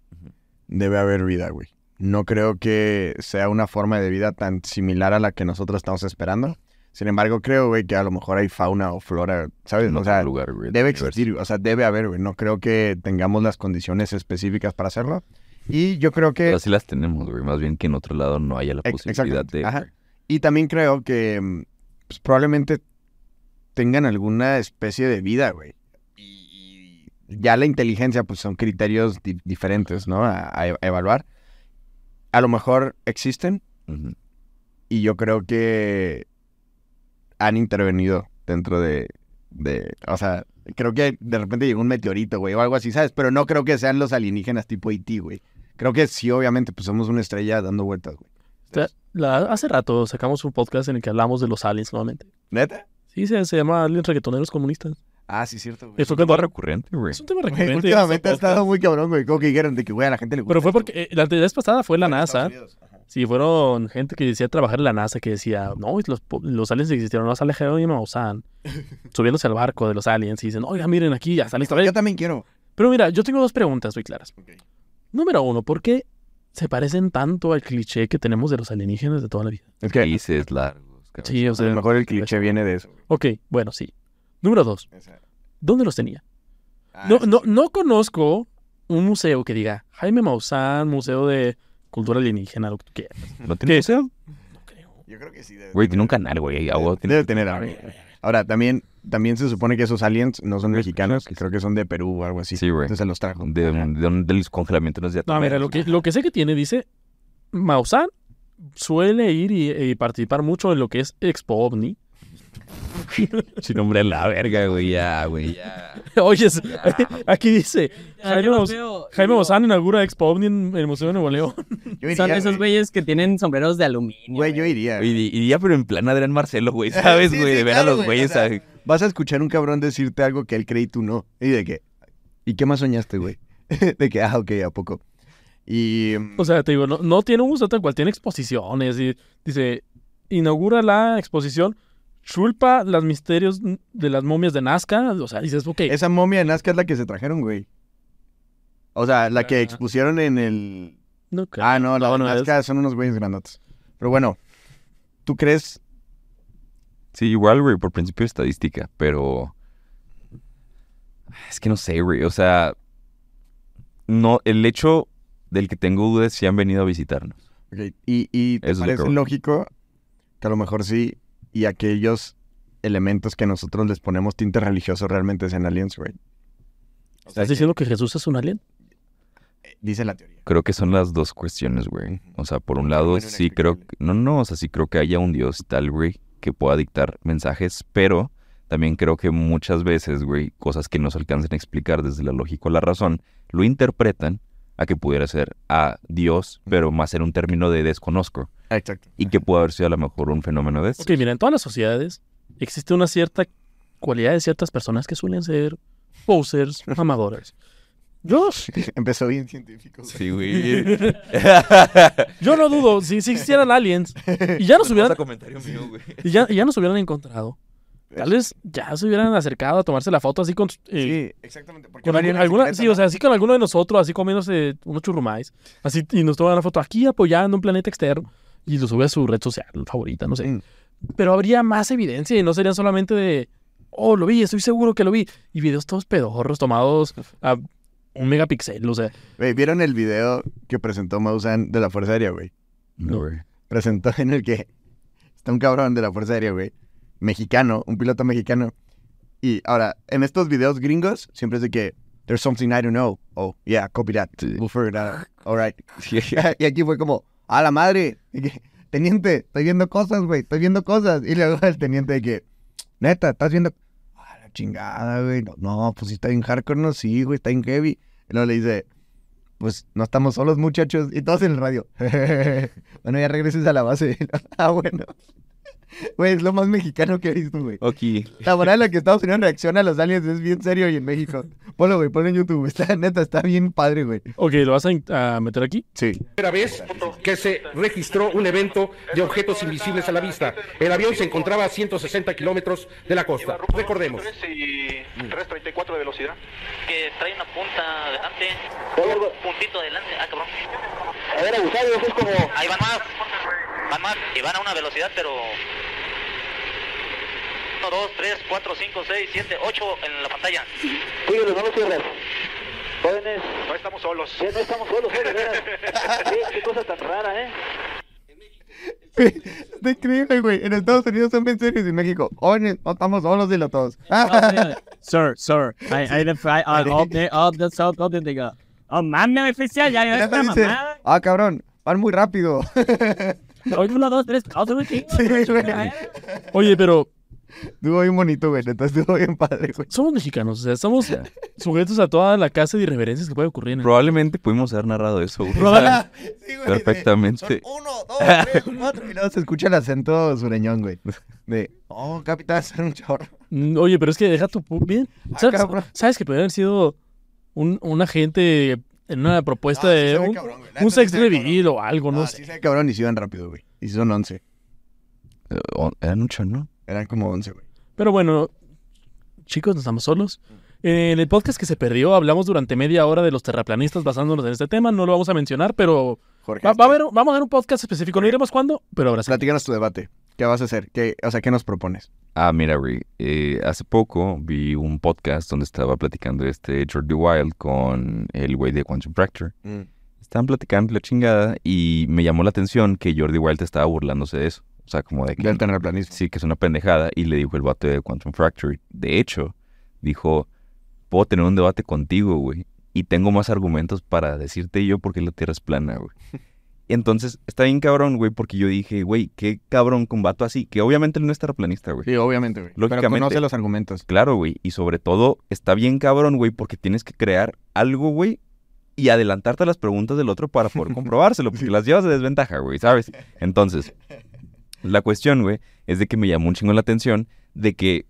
A: debe haber vida, güey. No creo que sea una forma de vida tan similar a la que nosotros estamos esperando. Sin embargo, creo, güey, que a lo mejor hay fauna o flora, ¿sabes?
B: En
A: o sea,
B: lugar, güey.
A: Debe existir, o sea, debe haber, güey. No creo que tengamos las condiciones específicas para hacerlo. Y yo creo que...
B: Pero sí las tenemos, güey. Más bien que en otro lado no haya la posibilidad de...
A: ajá. Y también creo que pues, probablemente tengan alguna especie de vida, güey. Y ya la inteligencia, pues son criterios di- diferentes, ¿no? A, a e- evaluar. A lo mejor existen
B: Ujú.
A: y yo creo que han intervenido dentro de, de, o sea, creo que de repente llegó un meteorito, güey, o algo así, ¿sabes? Pero no creo que sean los alienígenas tipo E.T., güey. Creo que sí, obviamente, pues somos una estrella dando vueltas, güey.
D: La- hace rato sacamos un podcast en el que hablamos de los aliens nuevamente.
A: ¿Neta?
D: Sí, se, se llama Aliens Reggaetoneros Comunistas.
A: Ah, sí, cierto, güey.
D: Eso
B: Qué
D: que
B: recurrente, güey.
D: Es un tema
A: Güey,
D: recurrente.
A: últimamente ha
D: este
A: estado muy cabrón, güey. Como que dijeron de que, güey, a la gente le gusta.
D: Pero fue porque eh, la vez pasada fue la NASA.
A: Estados Unidos, ajá.
D: Sí, fueron gente que decía trabajar en la NASA, que decía, no, los, los aliens existieron, no sale Jerónimo Maussan, subiéndose al barco de los aliens y dicen, oiga, miren aquí, ya está la historia.
A: Yo también quiero.
D: Pero mira, yo tengo dos preguntas muy claras. Número uno, ¿por qué se parecen tanto al cliché que tenemos de los alienígenas de toda la vida.
A: Es que
B: Países largos. cabrón.
D: Sí, o
A: a
D: sea.
A: lo mejor el cliché viene de eso.
D: Ok, bueno, sí. Número dos. ¿Dónde los tenía?
A: Ah,
D: No, no, no conozco un museo que diga Jaime Maussan, Museo de Cultura Alienígena, lo que tú quieras.
B: ¿No tiene
D: ¿Qué?
B: museo?
D: No creo.
A: Yo creo que sí. Debe
B: Güey, tiene un canal, güey. tiene-
A: Debe tener algo. Ahora, también, también se supone que esos aliens no son mexicanos,
B: que
A: creo que son de Perú o algo así.
B: Sí, güey.
A: Entonces se los trajo.
B: De, de, un- del congelamiento no es de
D: No, mira, lo que, lo que sé que tiene, dice, Maussan suele ir y, y participar mucho en lo que es Expo OVNI.
B: Sin nombre a la verga, güey. Ya, güey, ya.
D: Oye, aquí dice, Jaime,
C: veo,
D: Jaime
C: digo,
D: Maussan inaugura Expo OVNI en el Museo de Nuevo León.
A: Yo
C: Son
A: iría,
C: esos
A: güey.
C: güeyes que tienen sombreros de aluminio.
A: Güey, yo iría.
B: Y, y ya, pero en plan Adrián Marcelo, güey. ¿Sabes,
A: Sí,
B: güey?
A: sí,
B: de ver
A: claro,
B: a los
A: güey,
B: güeyes.
A: o sea, Vas a escuchar un cabrón decirte algo que él cree y tú no. ¿Y de qué? ¿Y qué más soñaste, güey? de que, ah, ok, ¿a poco? Y...
D: O sea, te digo, no, no tiene un museo tal cual, tiene exposiciones. Y dice, inaugura la exposición Chulpa, los misterios de las momias de Nazca. O sea, dices, ok,
A: esa momia de Nazca es la que se trajeron, güey. O sea, la que
D: Ah.
A: expusieron en el...
D: no creo.
A: Ah, no, la
D: No,
A: de
D: no es.
A: Nazca son unos güeyes grandotes. Pero bueno, ¿tú crees?
B: Sí, igual, güey, por principio de estadística, pero. Es que no sé, güey. O sea. No, el hecho del que tengo dudas si han venido a visitarnos.
A: Ok, Y, y te
B: Eso
A: parece lógico que a lo mejor sí y aquellos elementos que nosotros les ponemos tinte religioso realmente sean aliens, güey. O sea,
D: ¿Estás diciendo que Jesús es un alien?
A: que- dice la teoría.
B: Creo que son las dos cuestiones, güey. O sea, por un lado, sí creo. que- No, no, o sea, sí creo que haya un Dios tal, güey, que pueda dictar mensajes, pero también creo que muchas veces, güey, cosas que no se alcanzan a explicar desde la lógica o la razón, lo interpretan a que pudiera ser a Dios, pero más en un término de desconozco.
A: Exacto.
B: Y que pudo haber sido a lo mejor un fenómeno de estos.
D: Ok, mira, en todas las sociedades existe una cierta cualidad de ciertas personas que suelen ser posers, mamadores. Yo,
A: Empezó bien científico. güey.
B: Sí, güey.
D: yo no dudo, si, si existieran aliens y ya nos hubieran,
B: comentario mío, güey.
D: y ya, y ya nos hubieran encontrado, tal vez ya se hubieran acercado a tomarse la foto así con, eh,
A: Sí, exactamente. porque
D: con
A: no
D: alguna, sí,
A: ¿no?
D: o sea, así con alguno de nosotros, así comiéndose unos churrumais, así, y nos toman la foto aquí apoyando un planeta externo, y lo sube a su red social favorita, no sé.
A: Mm.
D: Pero habría más evidencia y no serían solamente de, oh, lo vi, estoy seguro que lo vi, y videos todos pedorros tomados a un megapíxel, o sea,
A: Güey, ¿vieron el video que presentó Maussan de la Fuerza Aérea, güey?
B: No, güey.
A: Presentó en el que está un cabrón de la Fuerza Aérea, güey. Mexicano, un piloto mexicano. Y ahora, en estos videos gringos, siempre es de que there's something I don't know. Oh, yeah, copy that. We'll figure it out. All right. y aquí fue como, a la madre. Teniente, estoy viendo cosas, güey, estoy viendo cosas. Y luego el teniente de que, neta, estás viendo. A la chingada, güey. No, no, pues sí está bien hardcore, no, sí, güey, está bien heavy. Y luego le dice, pues no estamos solos, muchachos. Y todos en el radio. bueno, ya regreses a la base. ah, bueno. Güey, es lo más mexicano que he visto, güey.
B: Ok.
A: La manera en la que Estados Unidos reacciona a los aliens es bien serio y en México. Ponlo, güey, ponlo en YouTube. Está, neta, está bien padre, güey.
D: ok, ¿lo vas a, a meter aquí?
A: Sí.
F: primera vez que se registró un evento de objetos invisibles a la vista. El avión se encontraba a 160 kilómetros de la costa. Recordemos.
G: y 334 de velocidad.
H: que trae una punta adelante, un puntito adelante, ah cabrón.
G: A ver, abusado, es como...
H: Ahí van más, van más, y van a una velocidad pero 1, 2, 3, 4, 5, 6, 7, 8 en la pantalla.
G: Síguelos, no los cierres. Jóvenes... No estamos solos. Sí, no estamos solos, eh. Sí, qué cosa tan rara, ¿eh?
A: Está increíble, güey. En Estados Unidos son bien serios y en México. Jóvenes, no estamos solos, dilo todos.
C: Sir, sir, ahí, ahí, up there, up the south, there, diga. Oh, mames, oficial, ya, ya,
A: dice,
C: mamada.
A: ah, cabrón, van muy rápido.
C: Hoy uno, dos, tres, cuatro, cinco.
A: Sí, güey.
D: Oye, pero
A: Estuvo bien bonito, güey. Neta, estuvo bien padre, güey.
D: somos mexicanos, o sea, estamos sujetos a toda la clase de irreverencias que puede ocurrir en el...
B: Probablemente pudimos haber narrado eso, güey.
A: Sí, güey,
B: Perfectamente.
A: de, Son uno, dos, tres, cuatro. Y luego se escucha el acento sureñón, güey. De, oh, capitán, son un chorro.
D: Oye, pero es que deja tu... Bien, ¿sabes,
A: cabrón.
D: sabes que podría haber sido un, un agente en una propuesta
A: Ah, sí
D: de un,
A: cabrón,
D: un
A: sí
D: sex reveal o algo, no
A: Ah,
D: sé.
A: sí se cabrón y se iban rápido, güey. Y son once.
B: Eh, o- Eran ocho, ¿no?
A: Eran como once, güey.
D: Pero bueno, chicos, no estamos solos. En el podcast que se perdió hablamos durante media hora de los terraplanistas basándonos en este tema. No lo vamos a mencionar, pero
A: Jorge.
D: Va, va a haber, vamos a hacer un podcast específico. No diremos cuándo, pero ahora sí.
A: Platícanos tu debate. ¿Qué vas a hacer? ¿Qué, o sea, ¿qué nos propones?
B: Ah, mira, güey. eh, hace poco vi un podcast donde estaba platicando este Jordi Wild con el güey de Quantum Fracture. Estaban platicando la chingada y me llamó la atención que Jordi Wild estaba burlándose de eso. O sea, como de que...
A: Del terraplanismo.
B: Sí, que es una pendejada. Y le dijo el vato de Quantum Fracture. De hecho, dijo, puedo tener un debate contigo, güey. Y tengo más argumentos para decirte yo por qué la Tierra es plana, güey. Y entonces, está bien cabrón, güey, porque yo dije, güey, qué cabrón con vato así. Que obviamente él no es terraplanista, güey.
A: Sí, obviamente, güey. Pero
B: Lógicamente.
A: conoce los argumentos.
B: Claro, güey. Y sobre todo, está bien cabrón, güey, porque tienes que crear algo, güey, y adelantarte a las preguntas del otro para poder comprobárselo, porque las llevas de desventaja, güey, ¿sabes? Entonces, la cuestión, güey, es de que me llamó un chingo la atención de que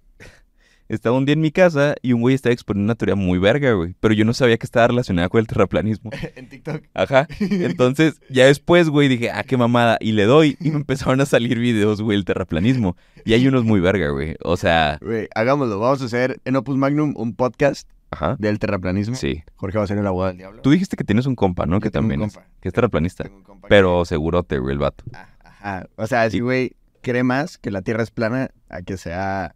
B: estaba un día en mi casa y un güey estaba exponiendo una teoría muy verga, güey, pero yo no sabía que estaba relacionada con el terraplanismo.
A: en TikTok.
B: Ajá. Entonces, ya después, güey, dije, ah, qué mamada. Y le doy y me empezaron a salir videos, güey, el terraplanismo. Y hay unos muy verga, güey. O sea,
A: Güey, hagámoslo. Vamos a hacer en Opus Magnum un podcast
B: ajá.
A: del terraplanismo.
B: Sí.
A: Jorge va a ser el abogado del diablo.
B: Tú dijiste que tienes un compa, ¿no?
A: Yo
B: que también es, que es terraplanista.
A: Tengo un compa que-
B: Pero segurote, güey, el vato.
A: Ah, Ajá. O sea, si
B: Y-
A: güey cree más que la Tierra es plana a que sea...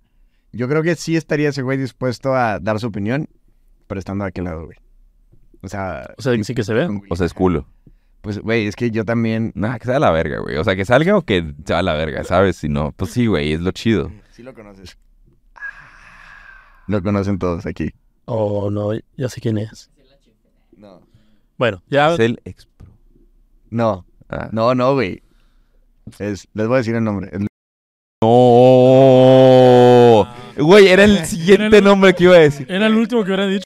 A: Yo creo que sí estaría ese güey dispuesto a dar su opinión, pero estando de aquel lado, güey. O sea...
D: O sea, sí que se vea.
A: con-
B: O sea, es culo.
A: Pues, güey, es que yo también...
B: Nah, que sea la verga, güey. O sea, que salga o que se va a la verga, ¿sabes? Si no, pues sí, güey, es lo chido.
A: Sí lo conoces. Lo conocen todos aquí.
D: Oh, no, ya sé quién es.
A: No.
D: Bueno, ya.
B: Es el expro.
A: No,
B: Ah.
A: no, no, güey. Es, les voy a decir el nombre. Es-
B: ¡No! Güey, era el siguiente
D: el-
B: nombre que iba a decir.
D: Era el último que hubiera dicho.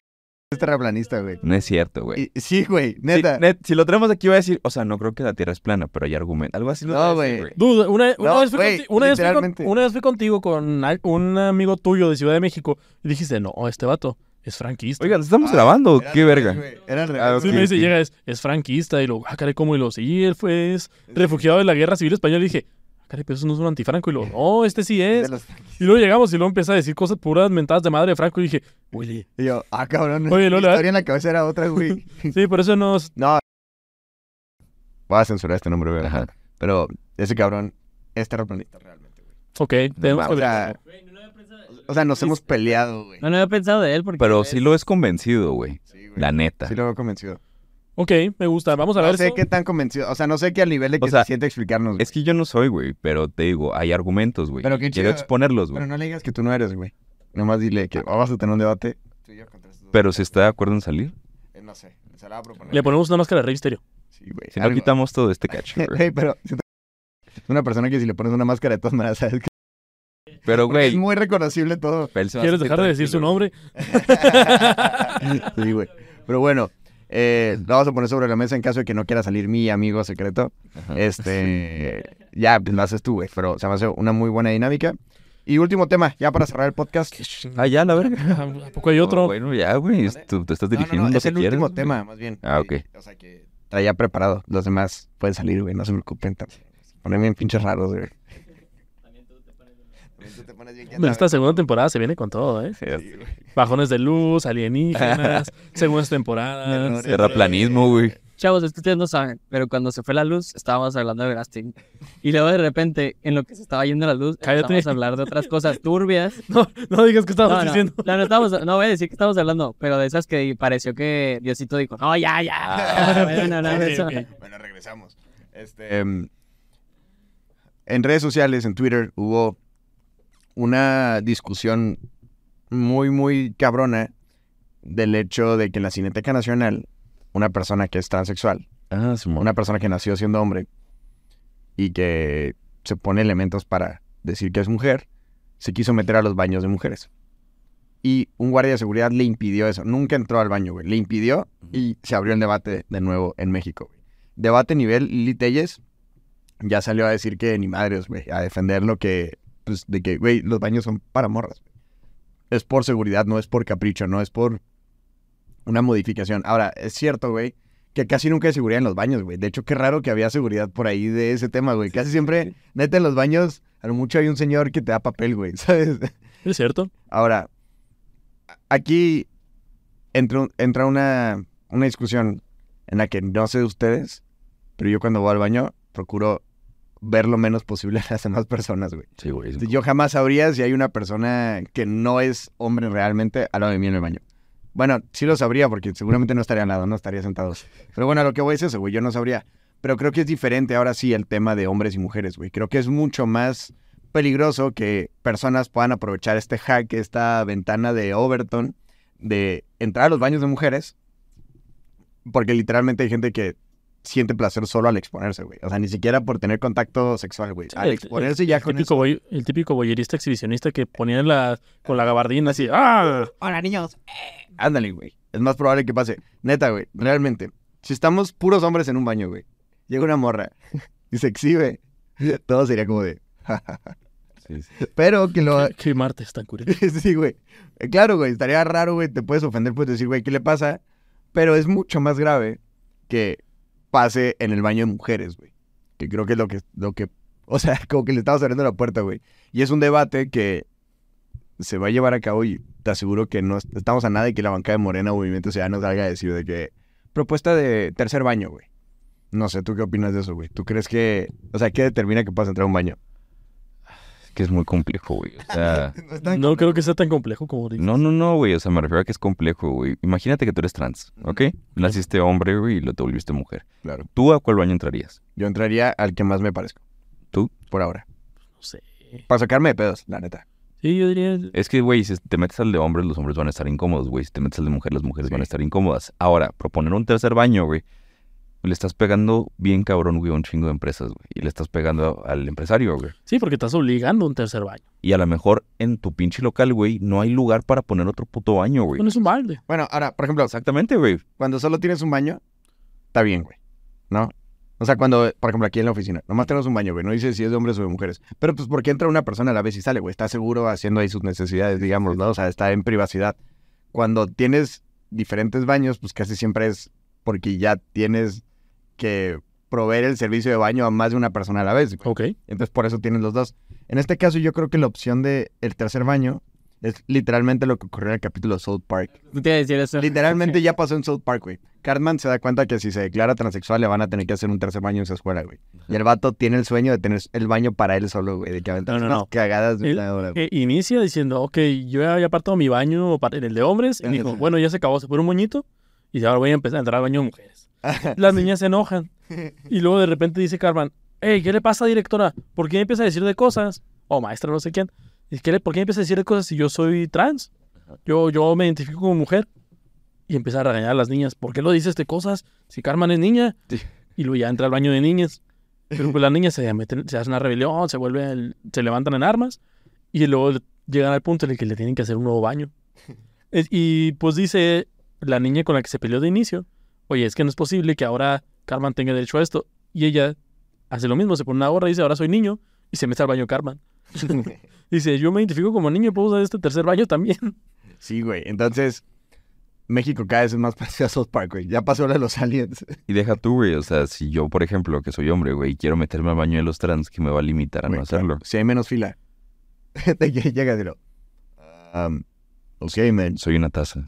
A: Es terraplanista, güey.
B: No es cierto, güey.
A: Y- Sí, güey, neta.
B: net- si lo tenemos aquí, iba a decir, o sea, no creo que la Tierra es plana, pero hay argumento. Algo así lo
A: No,
B: iba a decir,
A: güey.
D: Dude, una, una
A: No,
D: vez fui
A: güey,
D: conti- una vez fui con-
A: literalmente.
D: una vez fui contigo con al- un amigo tuyo de Ciudad de México y dijiste, no, este vato es franquista.
B: Oiga, ¿lo estamos
A: Ah,
B: grabando?
A: era
B: ¿Qué verga?
A: güey. Era al
B: Ah,
A: revés.
D: Sí, me dice, llega, es, es franquista. Y luego, ah, caray, ¿cómo? Y lo, sí, él fue es refugiado de la guerra civil española. Y dije, caray, pero eso no es un antifranco. Y luego, no, este sí es. Y luego llegamos y luego empieza a decir cosas puras mentadas de madre de Franco. Y dije, oye,
A: Y yo, ah, cabrón.
D: Oye, Lola.
A: historia en la cabeza era otra, güey.
D: sí, por eso nos.
A: no. Voy a censurar este nombre, güey.
B: Ajá.
A: Pero ese cabrón es terraplanista realmente, güey.
D: Ok, tenemos
A: O
D: que
A: sea, o sea, nos hemos peleado, güey.
C: No, no había pensado de él porque...
B: Pero sí lo es convencido, güey.
A: Sí, güey.
B: La neta.
A: Sí lo veo convencido.
D: Ok, me gusta. Vamos a
A: No
D: ver.
A: sé
D: eso.
A: qué tan convencido. O sea, no sé qué al nivel de que
B: O sea,
A: se siente explicarnos, güey.
B: Es que yo no soy, güey, pero te digo, hay argumentos, güey.
A: Pero qué
B: Quiero exponerlos, güey.
A: Pero no le digas que tú no eres, güey. Nomás dile que vamos a tener un debate. Tú y yo contra estos.
B: Pero si está de acuerdo en salir,
A: Eh, No sé, se la va a proponer.
D: Le ponemos una máscara de Rey Misterio.
A: Sí, güey.
B: si no
A: algo.
B: quitamos todo este cacho, güey.
A: Güey, pero siento- una persona que si le pones una máscara de todas maneras, sabes que
B: Pero,
A: Porque es
B: güey,
A: muy reconocible todo.
D: ¿Quieres dejar de decir su nombre?
A: sí, güey. Pero bueno, eh, lo vamos a poner sobre la mesa en caso de que no quiera salir mi amigo secreto.
B: Ajá.
A: Este, ya, pues lo haces tú, güey. Pero se me hace una muy buena dinámica. Y último tema, ya para cerrar el podcast.
B: Ah, ya, la verga.
D: ¿A poco hay otro?
B: Oh, bueno, ya, güey. Tú te estás
A: No, no,
B: dirigiendo
A: no,
B: lo
A: es
B: que
A: el
B: quieres,
A: último
B: güey.
A: tema, más bien.
B: Ah, ok.
A: O sea que traía preparado. Los demás pueden salir, güey. No se preocupen. Ponen bien pinches raros, güey. También tú te pones bien
D: Bueno, esta segunda temporada se viene con todo, ¿eh?
B: Sí.
D: Bajones de luz, alienígenas, segundas temporadas.
B: Terraplanismo, güey.
C: Chavos, es que ustedes no saben, pero cuando se fue la luz, estábamos hablando de Verástig. Y luego de repente, en lo que se estaba yendo la luz,
D: Cállate.
C: empezamos a hablar de otras cosas turbias.
D: No, no digas que
C: No, no,
D: diciendo.
C: no, no, estamos, no voy a decir que estamos hablando, pero de esas que pareció que Diosito dijo, no, ya, ya. Bueno, no,
D: Ok,
C: eso.
D: ok.
A: Bueno, regresamos. Este, em, en redes sociales, en Twitter, hubo una discusión muy, muy cabrona del hecho de que en la Cineteca Nacional, una persona que es transexual,
B: Ah,
A: una persona que nació siendo hombre y que se pone elementos para decir que es mujer, se quiso meter a los baños de mujeres. Y un guardia de seguridad le impidió eso. Nunca entró al baño, güey. Le impidió y se abrió el debate de nuevo en México, güey. Debate nivel Lili Telles ya salió a decir que ni madres, güey. A defender lo que, pues, de que, güey, los baños son para morras. Es por seguridad, no es por capricho, no es por una modificación. Ahora, es cierto, güey, que casi nunca hay seguridad en los baños, güey. De hecho, qué raro que había seguridad por ahí de ese tema, güey. Casi siempre, neta, en los baños, a lo mucho hay un señor que te da papel, güey, ¿sabes?
D: Es cierto.
A: Ahora, aquí entra, entra una, una discusión en la que no sé de ustedes, pero yo cuando voy al baño procuro ver lo menos posible a las demás personas, güey.
B: Sí, güey.
A: Yo jamás sabría si hay una persona que no es hombre realmente al lado de mí en el baño. Bueno, sí lo sabría porque seguramente no estaría al lado, no estaría sentado. Pero bueno, a lo que voy es eso, güey, yo no sabría. Pero creo que es diferente ahora sí el tema de hombres y mujeres, güey. Creo que es mucho más peligroso que personas puedan aprovechar este hack, esta ventana de Overton, de entrar a los baños de mujeres, porque literalmente hay gente que siente placer solo al exponerse, güey. O sea, ni siquiera por tener contacto sexual, güey.
D: Sí,
A: Al
D: el-
A: exponerse ya
D: El
A: con
D: típico,
A: eso.
D: boy- el típico boyerista exhibicionista que ponía la, con la gabardina así, ¡ah!
A: Hola, niños. Ándale, güey. Es más probable que pase. Neta, güey. Realmente. Si estamos puros hombres en un baño, güey. Llega una morra y se exhibe. Todo sería como de...
B: Sí, sí.
A: Pero que lo...
D: ¡Qué martes tan curioso!
A: sí, güey. Eh, Claro, güey. Estaría raro, güey. Te puedes ofender, puedes decir, güey, ¿qué le pasa? Pero es mucho más grave que pase en el baño de mujeres, güey. Que creo que es lo que... Lo que o sea, como que le estamos abriendo la puerta, güey. Y es un debate que se va a llevar a cabo y te aseguro que no est- estamos a nada y que la banca de Morena o Movimiento Ciudadano salga a decir de que propuesta de tercer baño, güey. No sé, ¿tú qué opinas de eso, güey? ¿Tú crees que, o sea, qué determina que puedas entrar a un baño?
B: Que es muy complejo, güey. O sea,
D: No creo que sea tan complejo como dices.
B: no, no, no, güey. O sea, me refiero a que es complejo, güey. Imagínate que tú eres trans, ¿ok? Naciste hombre, güey, y lo te volviste mujer.
A: Claro.
B: ¿Tú a cuál baño entrarías?
A: Yo entraría al que más me parezca.
B: ¿Tú?
A: Por ahora.
D: No sé.
A: Para sacarme de pedos, la neta.
D: Sí, yo diría...
B: Es que, güey, si te metes al de hombres, los hombres van a estar incómodos, güey. Si te metes al de mujeres, las mujeres van a estar incómodas. Ahora, proponer un tercer baño, güey, le estás pegando bien cabrón, güey, a un chingo de empresas, güey. Y le estás pegando al empresario, güey.
D: Sí, porque estás obligando a un tercer baño.
B: Y a lo mejor en tu pinche local, güey, no hay lugar para poner otro puto baño, güey.
D: Bueno, es un balde.
A: Bueno, ahora, por ejemplo,
B: Exactamente, güey.
A: cuando solo tienes un baño, está bien, güey. ¿No? O sea, cuando, por ejemplo, aquí en la oficina, nomás tenemos un baño, güey. No dice si es de hombres o de mujeres. Pero pues porque entra una persona a la vez y sale, güey. Está seguro haciendo ahí sus necesidades, digamos, ¿no? O sea, está en privacidad. Cuando tienes diferentes baños, pues casi siempre es porque ya tienes que proveer el servicio de baño a más de una persona a la vez. güey.
D: Ok.
A: Entonces por eso tienes los dos. En este caso yo creo que la opción de el tercer baño es literalmente lo que ocurrió en el capítulo de South Park.
C: No te iba a decir eso.
A: Literalmente ya pasó en South Park, güey. Cartman se da cuenta que si se declara transexual le van a tener que hacer un tercer baño en su escuela, güey. Y el vato tiene el sueño de tener el baño para él solo, güey. De que
D: No, no, no.
A: cagadas de
D: El-
A: una hora.
D: Eh, inicia diciendo, ok, yo ya había apartado mi baño para- en el de hombres. Y dijo, bueno, ya se acabó, se pone un moñito. Y ahora voy a empezar a entrar al baño de mujeres. Las niñas se enojan. Y luego de repente dice Carmen, hey, ¿qué le pasa, directora? ¿Por qué empieza a decir de cosas? O maestra, no sé quién. ¿Y qué le- ¿Por qué empieza a decir de cosas si yo soy trans? Yo, yo me identifico como mujer. Y empieza a regañar a las niñas. ¿Por qué lo dices de cosas si Carmen es niña?
B: Sí.
D: Y luego ya entra al baño de niñas. Pero pues las niñas se, meten, se hacen una rebelión, se vuelven, se levantan en armas. Y luego llegan al punto en el que le tienen que hacer un nuevo baño. Y pues dice la niña con la que se peleó de inicio, oye, es que no es posible que ahora Carmen tenga derecho a esto. Y ella hace lo mismo, se pone una gorra y dice, ahora soy niño, y se mete al baño Carmen. dice, yo me identifico como niño y puedo usar este tercer baño también.
A: Sí, güey. Entonces, México cada vez es más parecido a South Park, güey. Ya pasó lo de los aliens.
B: Y deja tú, güey. O sea, si yo, por ejemplo, que soy hombre, güey, quiero meterme al baño de los trans, que me va a limitar a
A: Güey,
B: no hacerlo.
A: claro. Si hay menos fila. de que llega. Um, ok, man.
B: Soy una taza.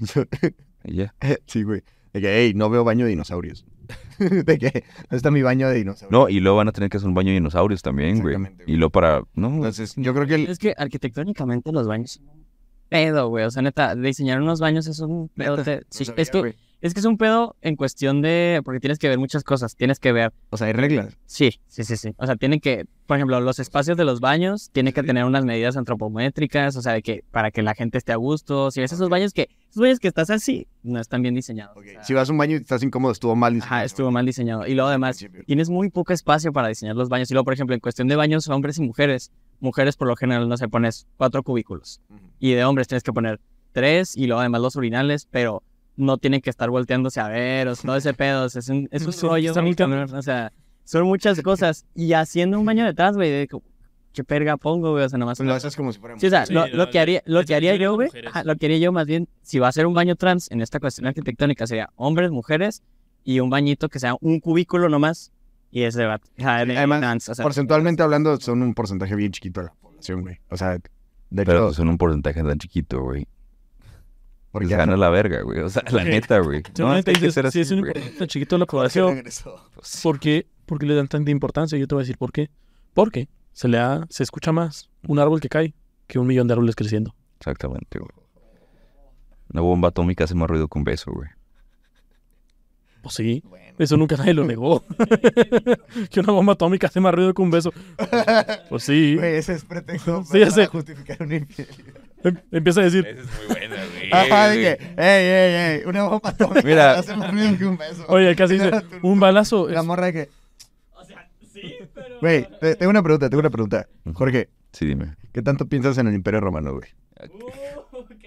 B: Y ya.
A: sí, güey. De que, hey, no veo baño de dinosaurios. de que, ¿dónde está mi baño de dinosaurios?
B: No, y luego van a tener que hacer un baño de dinosaurios también, güey.
A: Exactamente,
B: Y luego para... No,
A: Entonces, yo creo que el,
C: Es que arquitectónicamente los baños son un pedo, güey. O sea, neta, diseñar unos baños es un pedo. te- sí,
A: sabía,
C: es, que,
A: güey.
C: Es que es un pedo en cuestión de. Porque tienes que ver muchas cosas. Tienes que ver.
A: o sea, hay reglas.
C: Sí, sí, sí, sí. O sea, tienen que. Por ejemplo, los espacios de los baños tienen que tener unas medidas antropométricas. O sea, de que para que la gente esté a gusto. Si ves esos baños que. Esos baños que estás así, no están bien diseñados. o sea,
A: Si vas a un baño y estás incómodo, estuvo mal diseñado.
C: Ajá, estuvo mal diseñado. Y luego además, tienes muy poco espacio para diseñar los baños. Y luego, por ejemplo, en cuestión de baños, hombres y mujeres, mujeres por lo general no se pones cuatro cubículos. Y de hombres tienes que poner tres y luego además los urinales, pero no tienen que estar volteándose a ver, o sea, todo ese pedo. o sea, es un, es un rollo. O sea, son muchas cosas. Y haciendo un baño detrás, güey, de que, ¿qué perga pongo, güey? O sea, nomás.
A: Lo haces como si fuera
C: Sí, o sea,
D: Sí,
C: lo, lo que haría, lo que haría yo, güey, lo que haría yo más bien, si va a ser un baño trans en esta cuestión arquitectónica, sería hombres, mujeres y un bañito que sea un cubículo nomás y ese va
A: Además,
C: trans, o sea,
A: Porcentualmente hablando, son un porcentaje bien chiquito de la población, güey. O sea, de
B: Pero
A: hecho,
B: son un porcentaje tan chiquito, güey.
A: Porque
B: Pues gana la verga, güey. O sea, la neta, güey. No,
D: Seguramente
B: hay que así,
D: es un chiquito de la población.
B: Pues,
D: Porque ¿Por qué le dan tanta importancia? Yo te voy a decir por qué. Porque se le da, se escucha más un árbol que cae que un millón de árboles creciendo.
B: Exactamente, güey. Una bomba atómica hace más ruido que un beso, güey.
D: Pues sí, eso nunca nadie lo negó. que una bomba atómica hace más ruido que un beso. Pues sí.
A: Güey, ese es pretexto
D: Sí,
A: para
D: sé.
A: justificar una infidelidad.
D: Em- Empieza a decir,
B: es muy buena, güey.
A: Ajá, de que, ey, ey, ey, una bomba atómica
B: Mira.
A: hace más ruido que un beso.
D: oye, casi dice, un balazo.
A: La morra de que... Güey, te- tengo una pregunta, tengo una pregunta. Jorge,
B: Sí, dime.
A: ¿qué tanto piensas en el Imperio Romano, güey?
C: Qué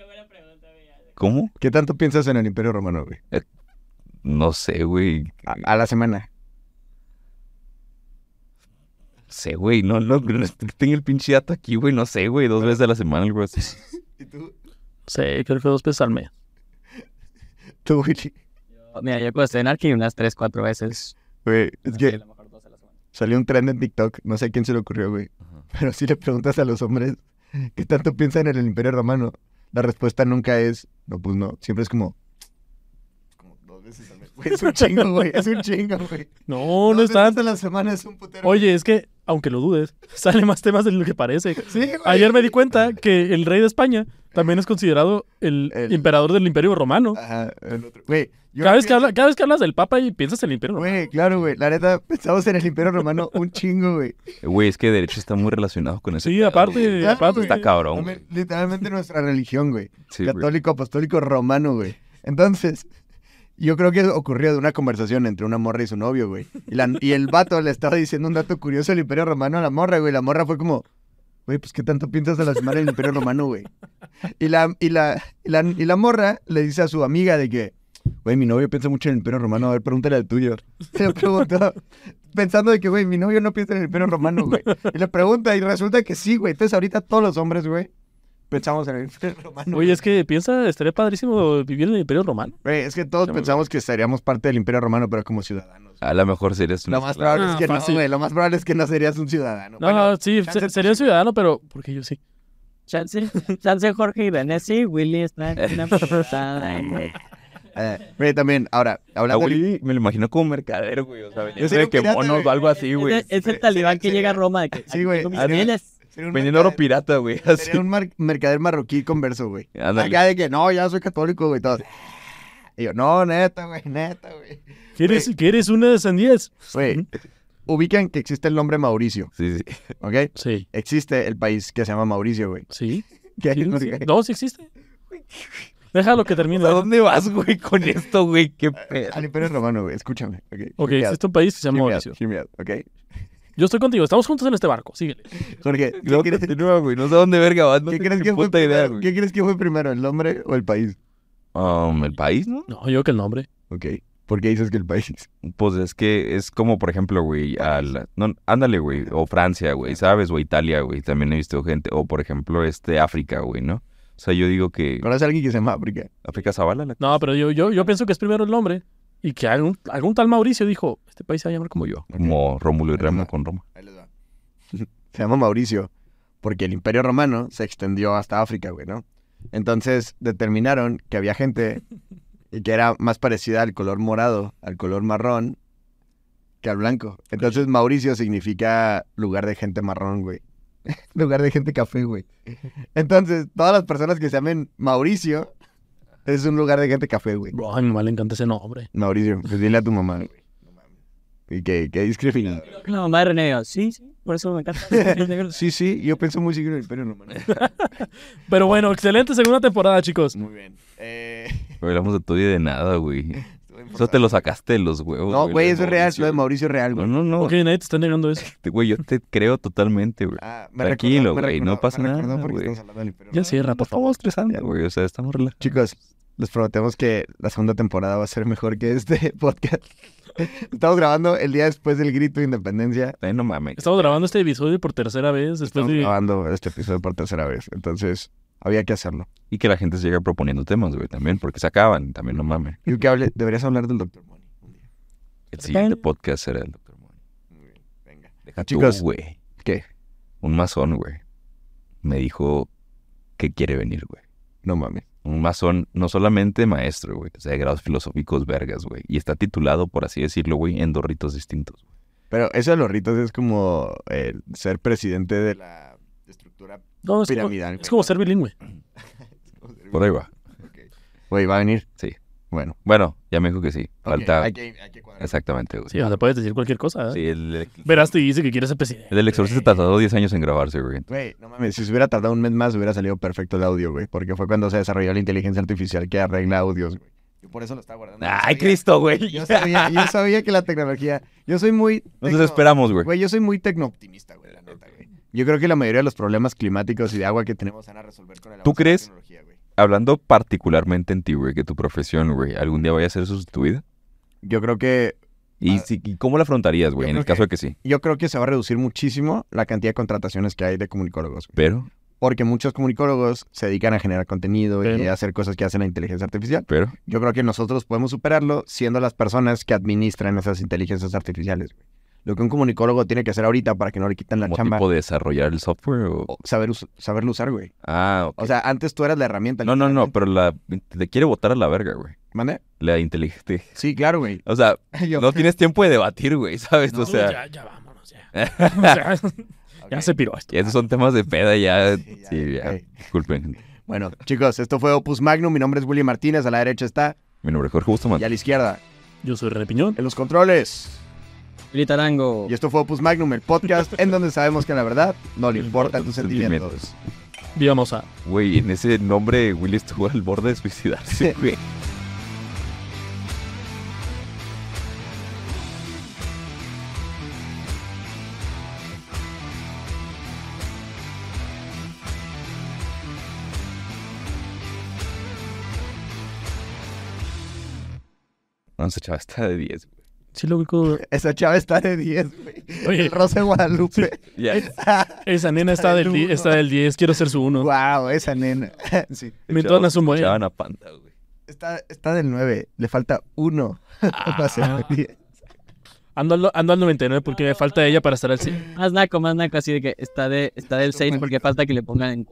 C: buena pregunta,
B: ¿Cómo?
A: ¿Qué tanto piensas en el Imperio Romano, güey?
B: No sé, güey.
A: A, a la semana.
B: No sé, güey. No, no, no tengo el pinche dato aquí, güey. No sé, güey. Dos veces a la semana, algo así.
A: ¿Y tú?
D: Sí, creo que dos pesos al mes.
A: Tú, Willy.
C: Mira, yo cuando estoy en Arki unas 3, 4 veces.
A: Güey, es que
C: a lo mejor dos a la semana.
A: salió un trend en TikTok, no sé a quién se le ocurrió, güey.
B: Ajá.
A: Pero si le preguntas a los hombres qué tanto piensan en el Imperio Romano, la respuesta nunca es, no, pues no. Siempre es como, como dos veces al mes. Güey, es un chingo, güey. Es un chingo, güey.
D: No, no es tanto.
A: la semana es un putero.
D: Oye, es que, aunque lo dudes, sale más temas de lo que parece.
A: Sí, güey.
D: Ayer me di cuenta que el rey de España también es considerado el,
A: El-
D: emperador del Imperio Romano.
A: Ajá, el otro. Güey, yo
D: Cada vez, que habla- cada vez que hablas del Papa y piensas en el Imperio Romano.
A: Güey, claro, güey. La neta, pensamos en el Imperio Romano un chingo, güey.
B: Güey, es que derecho está muy relacionado con eso.
D: Sí, aparte,
A: Claro,
D: aparte.
A: güey.
B: Está cabrón,
A: Literalmente- Literalmente nuestra religión, güey.
B: Sí, güey.
A: Católico, apostólico, romano, güey. Entonces, yo creo que ocurrió de una conversación entre una morra y su novio, güey. Y, el vato le estaba diciendo un dato curioso del Imperio Romano a la morra, güey. La morra fue como, güey, pues qué tanto piensas de la semana del Imperio Romano, güey. Y la, y, la, y, la, y la morra le dice a su amiga de que, güey, mi novio piensa mucho en el Imperio Romano, a ver, pregúntale al tuyo. Se le preguntó, pensando de que, güey, mi novio no piensa en el Imperio Romano, güey. Y le pregunta, y resulta que sí, güey. Entonces ahorita todos los hombres, güey, pensamos en el Imperio Romano.
D: Oye, es que piensa, estaría padrísimo vivir en el Imperio Romano.
A: Güey, es que todos pensamos que seríamos parte del Imperio Romano, pero como ciudadanos.
B: A lo mejor serías un
A: Lo más probable es
D: Ah,
A: que
D: fácil.
A: no, güey. Lo más probable es que no serías un ciudadano.
D: No,
A: Bueno,
D: no, sí, se- sería un ciudadano, pero porque yo sí.
C: Chance, chance Jorge y sí, Willy está en una
A: eh, güey, también, ahora,
B: A
A: hablando de-
B: Willy me lo imagino como mercadero, güey. O sea, venía de que monos o algo así, güey.
C: Es, es el talibán que llega a Roma. De que,
A: Sí, güey.
B: Vendiendo oro pirata, güey. Así.
A: Sería un mar- mercader marroquí converso, güey. Acá de que, no, ya soy católico, güey, todo. Y yo, no, neta, güey, neta, güey.
D: ¿Quieres, ¿quieres una de sandías?
A: Güey, ubican que existe el nombre Mauricio,
B: Sí, sí.
A: ¿ok?
D: Sí,
A: Existe el país que se llama Mauricio, güey.
D: sí.
A: Que
D: sí,
A: hay-
D: sí. No, sí existe. Déjalo que termine.
B: ¿A dónde vas, güey, con esto, güey? ¿Qué pedo?
A: Al Imperio Romano, güey, escúchame, ¿ok?
D: Ok,
A: Hear me out,
D: existe un país que se llama Mauricio.
A: ¿ok?
D: Yo estoy contigo, estamos juntos en este barco, síguele.
A: Jorge, ¿qué
B: No,
A: crees-
B: continúa, güey. No sé dónde verga vas. No
A: ¿Qué crees que fue
B: puta idea,
A: primero?
B: güey.
A: ¿Qué crees que fue primero, el nombre o el país?
B: Um, ¿El país, no?
D: No, yo que el nombre.
A: Ok. ¿Por qué dices que el país?
B: Pues es que es como, por ejemplo, güey, al... No, ándale, güey. O Francia, güey, ¿sabes? O Italia, güey. También he visto gente. O, por ejemplo, este, África, güey, ¿no? O sea, yo digo que...
A: ¿Conoces a alguien que se llama África?
B: África Zavala, la...
D: No, pero yo, yo, yo pienso que es primero el nombre y que algún, algún tal Mauricio dijo, este país se va a llamar como yo.
B: Como Rómulo y Remo con Roma.
A: Ahí les va. Se llama Mauricio porque el Imperio Romano se extendió hasta África, güey, ¿no? Entonces determinaron que había gente y que era más parecida al color morado, al color marrón, que al blanco. Entonces Mauricio significa lugar de gente marrón, güey. lugar de gente café, güey. Entonces, todas las personas que se llamen Mauricio es un lugar de gente café, güey.
D: Bro, a mi mamá le encanta ese nombre.
A: Mauricio, pues dile a tu mamá, güey. No mames. Y que, que discriminador.
C: La mamá de René dijo, sí, sí, por eso me encanta.
A: Sí, sí, yo pienso muy seguido en el Imperio Romano.
D: Pero bueno, excelente segunda temporada, chicos.
A: Muy bien. Eh,
B: hablamos de todo y de nada, güey. Eso te lo sacaste de los huevos.
A: No, güey, eso es real, lo de. Mauricio es real,
B: No,
A: güey.
B: no, no.
D: Ok, nadie te está negando eso.
B: Güey, yo te creo totalmente, güey.
A: Ah,
B: Tranquilo, güey, no pasa nada,
A: porque
B: güey.
A: estamos hablando del Imperio
D: Ya cierra, por favor.
B: Estamos estresando, güey. O sea, estamos relajados.
A: Chicos, les prometemos que la segunda temporada va a ser mejor que este podcast. Estamos grabando el día después del grito de independencia.
B: Ay, no mames.
D: Estamos grabando este episodio por tercera vez después
A: Estamos
D: de...
A: grabando este episodio por tercera vez. Entonces, había que hacerlo.
B: Y que la gente se llegue proponiendo temas, güey, también, porque se acaban. También no mames.
A: Y que hable, deberías hablar del Dr. Money. un día.
B: El siguiente podcast será el Dr. Money.
A: Muy bien, venga.
B: Deja
A: Chicos.
B: tú, güey.
A: ¿Qué?
B: Un masón, güey. Me dijo que quiere venir, güey.
A: No mames.
B: Un masón, no solamente maestro, güey, o sea, de grados filosóficos vergas, güey. Y está titulado, por así decirlo, güey, en dos ritos distintos. güey.
A: Pero eso de los ritos es como el ser presidente de la estructura
D: No, es como,
A: piramidal.
D: es como ser bilingüe.
B: Por ahí va.
A: Güey, ¿va a venir?
B: Sí.
A: Bueno.
B: Bueno, ya me dijo que sí. Falta.
A: hay que, hay que.
B: Exactamente, güey.
D: Sí, o sea, puedes decir cualquier cosa. ¿eh?
B: Sí, el,
D: Verás, te dice que quiere ser presidente.
B: el del exorcista tardó 10 años en grabarse, güey.
A: Güey, no mames, si se hubiera tardado un mes más hubiera salido perfecto el audio, güey. Porque fue cuando se desarrolló la inteligencia artificial que arregla audios, güey. Yo por eso lo estaba guardando. Yo
B: ¡Ay,
A: sabía-
B: Cristo, güey!
A: Yo sabía, yo sabía que la tecnología... Yo soy muy...
B: Nos
A: tecno-
B: desesperamos, güey.
A: Güey, yo soy muy la neta, güey. Yo creo que la mayoría de los problemas climáticos y de agua que tenemos van a resolver con el
B: ¿Tú
A: avance de la
B: crees?
A: tecnología, güey.
B: Hablando particularmente en ti, güey, que tu profesión, güey, algún día vaya a ser sustituida.
A: Yo creo que...
B: ¿Y,
A: Ah,
B: si- cómo la afrontarías, güey, en el caso de que sí?
A: Yo creo que se va a reducir muchísimo la cantidad de contrataciones que hay de comunicólogos. güey.
B: Pero,
A: Porque muchos comunicólogos se dedican a generar contenido y a hacer cosas que hace la inteligencia artificial.
B: pero,
A: Yo creo que nosotros podemos superarlo siendo las personas que administran esas inteligencias artificiales. güey. Lo que un comunicólogo tiene que hacer ahorita para que no le quiten la
B: ¿como
A: chamba,
B: tipo de desarrollar el software o...?
A: o saber us- saberlo usar, güey.
B: Ah, ok.
A: O sea, antes tú eras la herramienta.
B: no, no, no, pero la... Te quiere botar a la verga, güey.
A: ¿Mande?
B: La inteligente.
A: Sí, claro, güey.
B: O sea,
A: Yo-
B: no tienes tiempo de debatir, güey, ¿sabes?
A: No,
B: o sea,
D: ya, ya vámonos, ya. O sea, ya se piró esto.
B: y esos son temas de peda ya.
A: Sí, ya,
B: Sí, ya.
A: ok.
B: Disculpen.
A: Bueno, chicos, esto fue Opus Magnum. Mi nombre es Willy Martínez. A la derecha está.
B: Mi nombre es Jorge Bustamante.
A: Y a la izquierda,
D: Yo soy René Piñón.
A: en los controles. Y esto fue Opus Magnum, el podcast en donde sabemos que la verdad no le importan tus sentimientos.
D: Vamos a.
B: Güey, en ese nombre Willy estuvo al borde de suicidarse, güey. No, ese chaval está de 10, güey.
D: Sí, lo ubico.
A: Esa chava está de 10, güey.
D: Oye.
A: El Rosa de Guadalupe.
B: Ya.
D: Esa nena está del, está del 10. Quiero ser su uno.
A: wow, esa nena. sí.
D: Me entonas un buen.
B: Echaban a panda, güey.
A: Está, está del 9. Le falta uno.
D: Ah.
A: Va a ser el 10.
D: Ando, al- ando al 99 porque me falta ella para estar al 100.
C: Más naco, más naco, así de que está, de, está del 6 porque falta que le pongan en